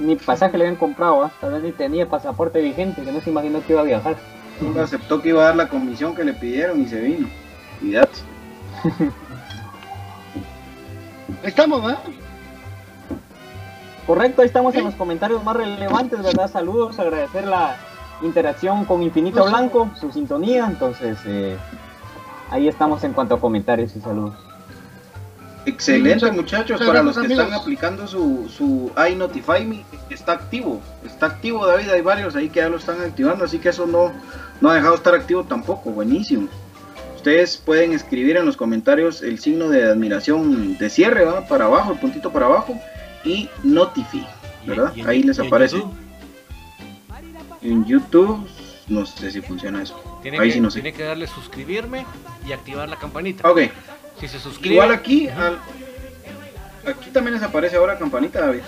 Ni pasaje le habían comprado, ¿ah? tal vez ni tenía pasaporte vigente, que no se imaginó que iba a viajar. Nunca aceptó que iba a dar la comisión que le pidieron y se vino. Cuidado. ahí estamos, ¿verdad? Correcto, ahí estamos en los comentarios más relevantes, ¿verdad? Saludos, agradecer la interacción con Infinito Blanco, su sintonía, entonces eh, ahí estamos en cuanto a comentarios y saludos. Excelente muchachos, para los que están aplicando su, su iNotify Me, está activo, está activo David, hay varios ahí que ya lo están activando, así que eso no, no ha dejado de estar activo tampoco, buenísimo. Ustedes pueden escribir en los comentarios el signo de admiración de cierre, ¿va? para abajo, el puntito para abajo, y Notify, ¿verdad? Y- y en- ahí les en aparece. YouTube, En YouTube, no sé si funciona eso. Tiene, Ahí que, sí no sé. tiene que darle suscribirme y activar la campanita. Ok, Si se suscribe, igual aquí, al- aquí también les aparece ahora campanita, David.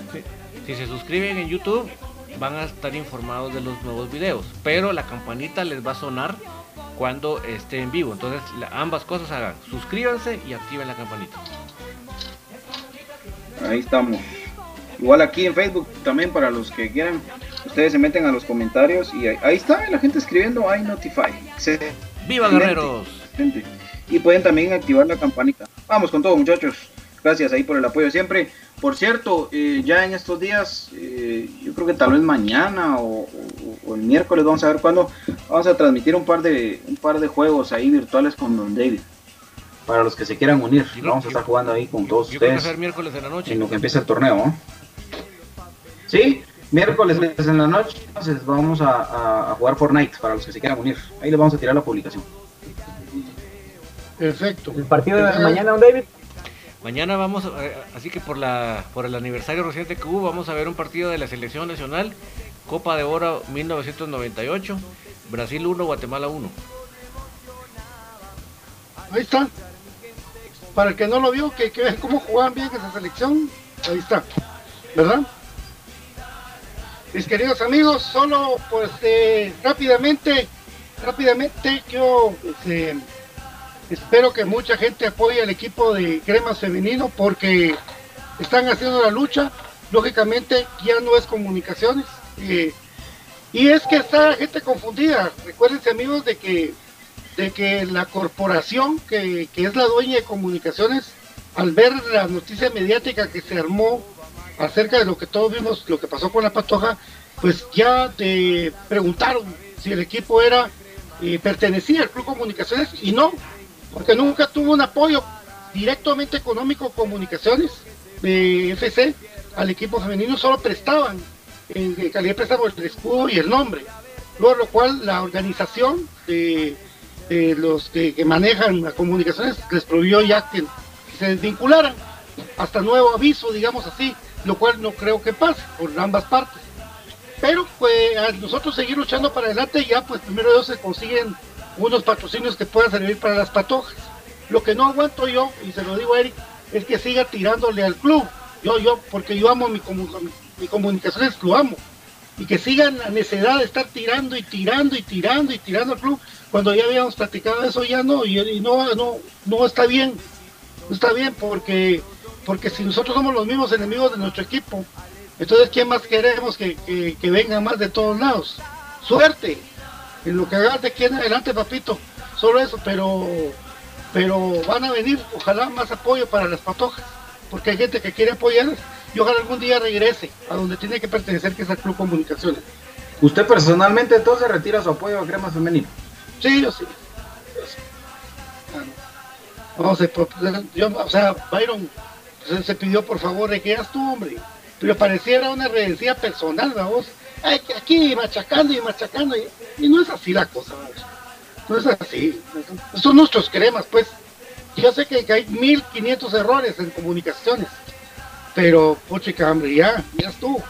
si se suscriben en YouTube, van a estar informados de los nuevos videos. Pero la campanita les va a sonar cuando esté en vivo. Entonces, ambas cosas hagan. Suscríbanse y activen la campanita. Ahí estamos. Igual aquí en Facebook también para los que quieran, ustedes se meten a los comentarios y ahí, ahí está la gente escribiendo I Notify. Excelente. ¡Viva guerreros! Y pueden también activar la campanita. Vamos con todo muchachos. Gracias ahí por el apoyo siempre. Por cierto, eh, ya en estos días, eh, yo creo que tal vez mañana o, o- o el miércoles, vamos a ver cuándo, vamos a transmitir un par de un par de juegos ahí virtuales con Don David. Para los que se quieran unir, Yo creo- vamos a estar jugando ahí con todos Yo creo que ustedes va a ser miércoles en la noche. en lo que empieza el torneo. ¿no? Sí, miércoles en la noche, entonces vamos a, a- a jugar Fortnite para los que se quieran unir. Ahí les vamos a tirar la publicación. Perfecto. El partido de mañana, don David. Mañana vamos, eh, así que por la por el aniversario reciente que hubo, vamos a ver un partido de la selección nacional, Copa de Oro 1998, Brasil 1, Guatemala 1. Ahí está. Para el que no lo vio, que, que vean cómo jugaban bien esa selección, ahí está. ¿Verdad? Mis queridos amigos, solo pues eh, rápidamente, rápidamente yo este, espero que mucha gente apoye al equipo de Cremas Femenino porque están haciendo la lucha. Lógicamente ya no es comunicaciones. eh, y es que está la gente confundida. Recuérdense amigos de que de que la corporación que, que es la dueña de comunicaciones, al ver la noticia mediática que se armó acerca de lo que todos vimos, lo que pasó con la patoja, pues ya te preguntaron si el equipo era eh, pertenecía al Club Comunicaciones y no, porque nunca tuvo un apoyo directamente económico comunicaciones de FC al equipo femenino, solo prestaban en calidad de préstamo el escudo y el nombre. Luego lo cual la organización de eh, los que, manejan las comunicaciones les prohibió ya que se desvincularan hasta nuevo aviso, digamos así, lo cual no creo que pase por ambas partes. Pero pues nosotros seguir luchando para adelante ya pues primero ellos se consiguen unos patrocinios que puedan servir para las patojas. Lo que no aguanto yo, y se lo digo a Eric, es que siga tirándole al club. Yo, yo, porque yo amo mi, comu- mi comunicaciones, lo amo. Y que sigan la necesidad de estar tirando y tirando y tirando y tirando al club. Cuando ya habíamos platicado eso, ya no, y, no, no, no está bien. No está bien porque, porque si nosotros somos los mismos enemigos de nuestro equipo, entonces ¿quién más queremos que, que, que venga más de todos lados? Suerte en lo que hagas de aquí en adelante, papito. Solo eso, pero pero van a venir, ojalá más apoyo para las patojas, porque hay gente que quiere apoyar y ojalá algún día regrese a donde tiene que pertenecer, que es el Club Comunicaciones. ¿Usted personalmente entonces retira su apoyo a Crema Femenino? Sí, yo sí. Vamos a, yo, o sea, Byron se, se pidió por favor de que eras tú, hombre. Pero pareciera una redención personal, vamos. Ay, aquí machacando y machacando. Y, y no es así la cosa. No es así. Son nuestros cremas, pues. Yo sé que, que hay 1500 errores en comunicaciones. Pero, puchica, hombre, ya, ya estuvo.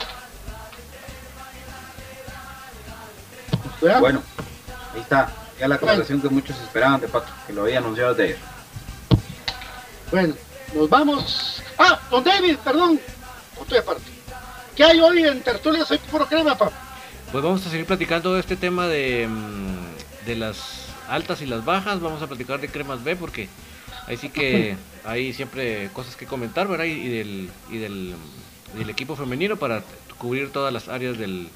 ¿Verdad? Bueno, ahí está. Ya la conversación que muchos esperaban de Pato, que lo había anunciado desde ayer. Bueno, nos vamos. Ah, don David, perdón. Estoy aparte. ¿Qué hay hoy en Tertulia? Soy puro crema, papá. Pues vamos a seguir platicando de este tema de, mm, de las altas y las bajas. Vamos a platicar de cremas B porque ahí sí que hay siempre cosas que comentar, ¿verdad? Y, del, y del, del equipo femenino para cubrir todas las áreas del,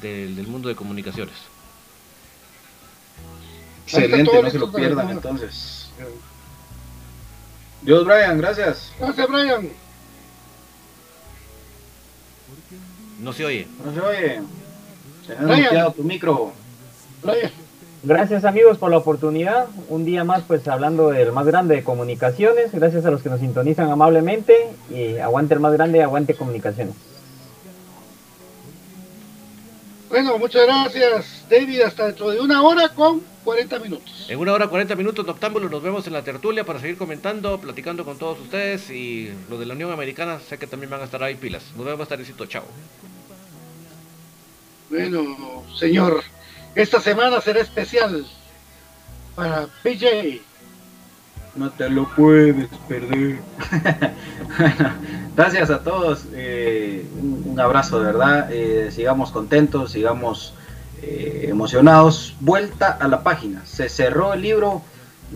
del, del mundo de comunicaciones. Excelente, no se lo pierdan entonces. Dios, Brian, gracias. Gracias, Brian. No se oye. No se oye. Tu micro. Gracias amigos por la oportunidad. Un día más pues hablando del más grande de comunicaciones. Gracias a los que nos sintonizan amablemente. Y aguante el más grande, aguante comunicaciones. Bueno, muchas gracias, David. Hasta dentro de una hora con 40 minutos. En una hora 40 minutos, Noctámbulos, nos vemos en la tertulia para seguir comentando, platicando con todos ustedes y lo de la Unión Americana, sé que también van a estar ahí pilas. Nos vemos, Tarecito, chao. Bueno, señor, esta semana será especial para PJ. No te lo puedes perder. Bueno, Gracias a todos. eh, un, un abrazo de verdad. eh, sigamos contentos, sigamos eh, emocionados. Vuelta a la página. Se cerró el libro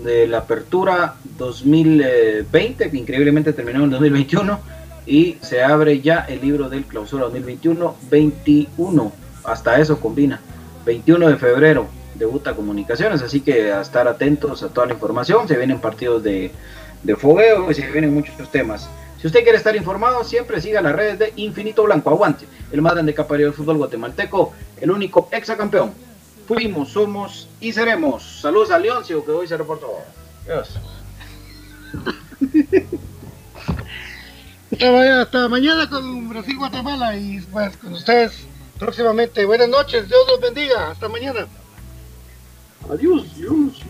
de la apertura 2020, que increíblemente terminó en 2021. Y se abre ya el libro del clausura 2021-21. Hasta eso combina. 21 de febrero debuta Comunicaciones, así que a estar atentos a toda la información. Se vienen partidos de, de fogueo y se vienen muchos temas. Si usted quiere estar informado, siempre siga las redes de Infinito Blanco. Aguante, el más grande capario del fútbol guatemalteco, el único exacampeón. Fuimos, somos y seremos. Saludos a Leoncio, que hoy se reportó. Dios. Hasta, ma- hasta mañana con Brasil Guatemala y pues con ustedes próximamente. Buenas noches, Dios los bendiga. Hasta mañana. Adiós, Dios.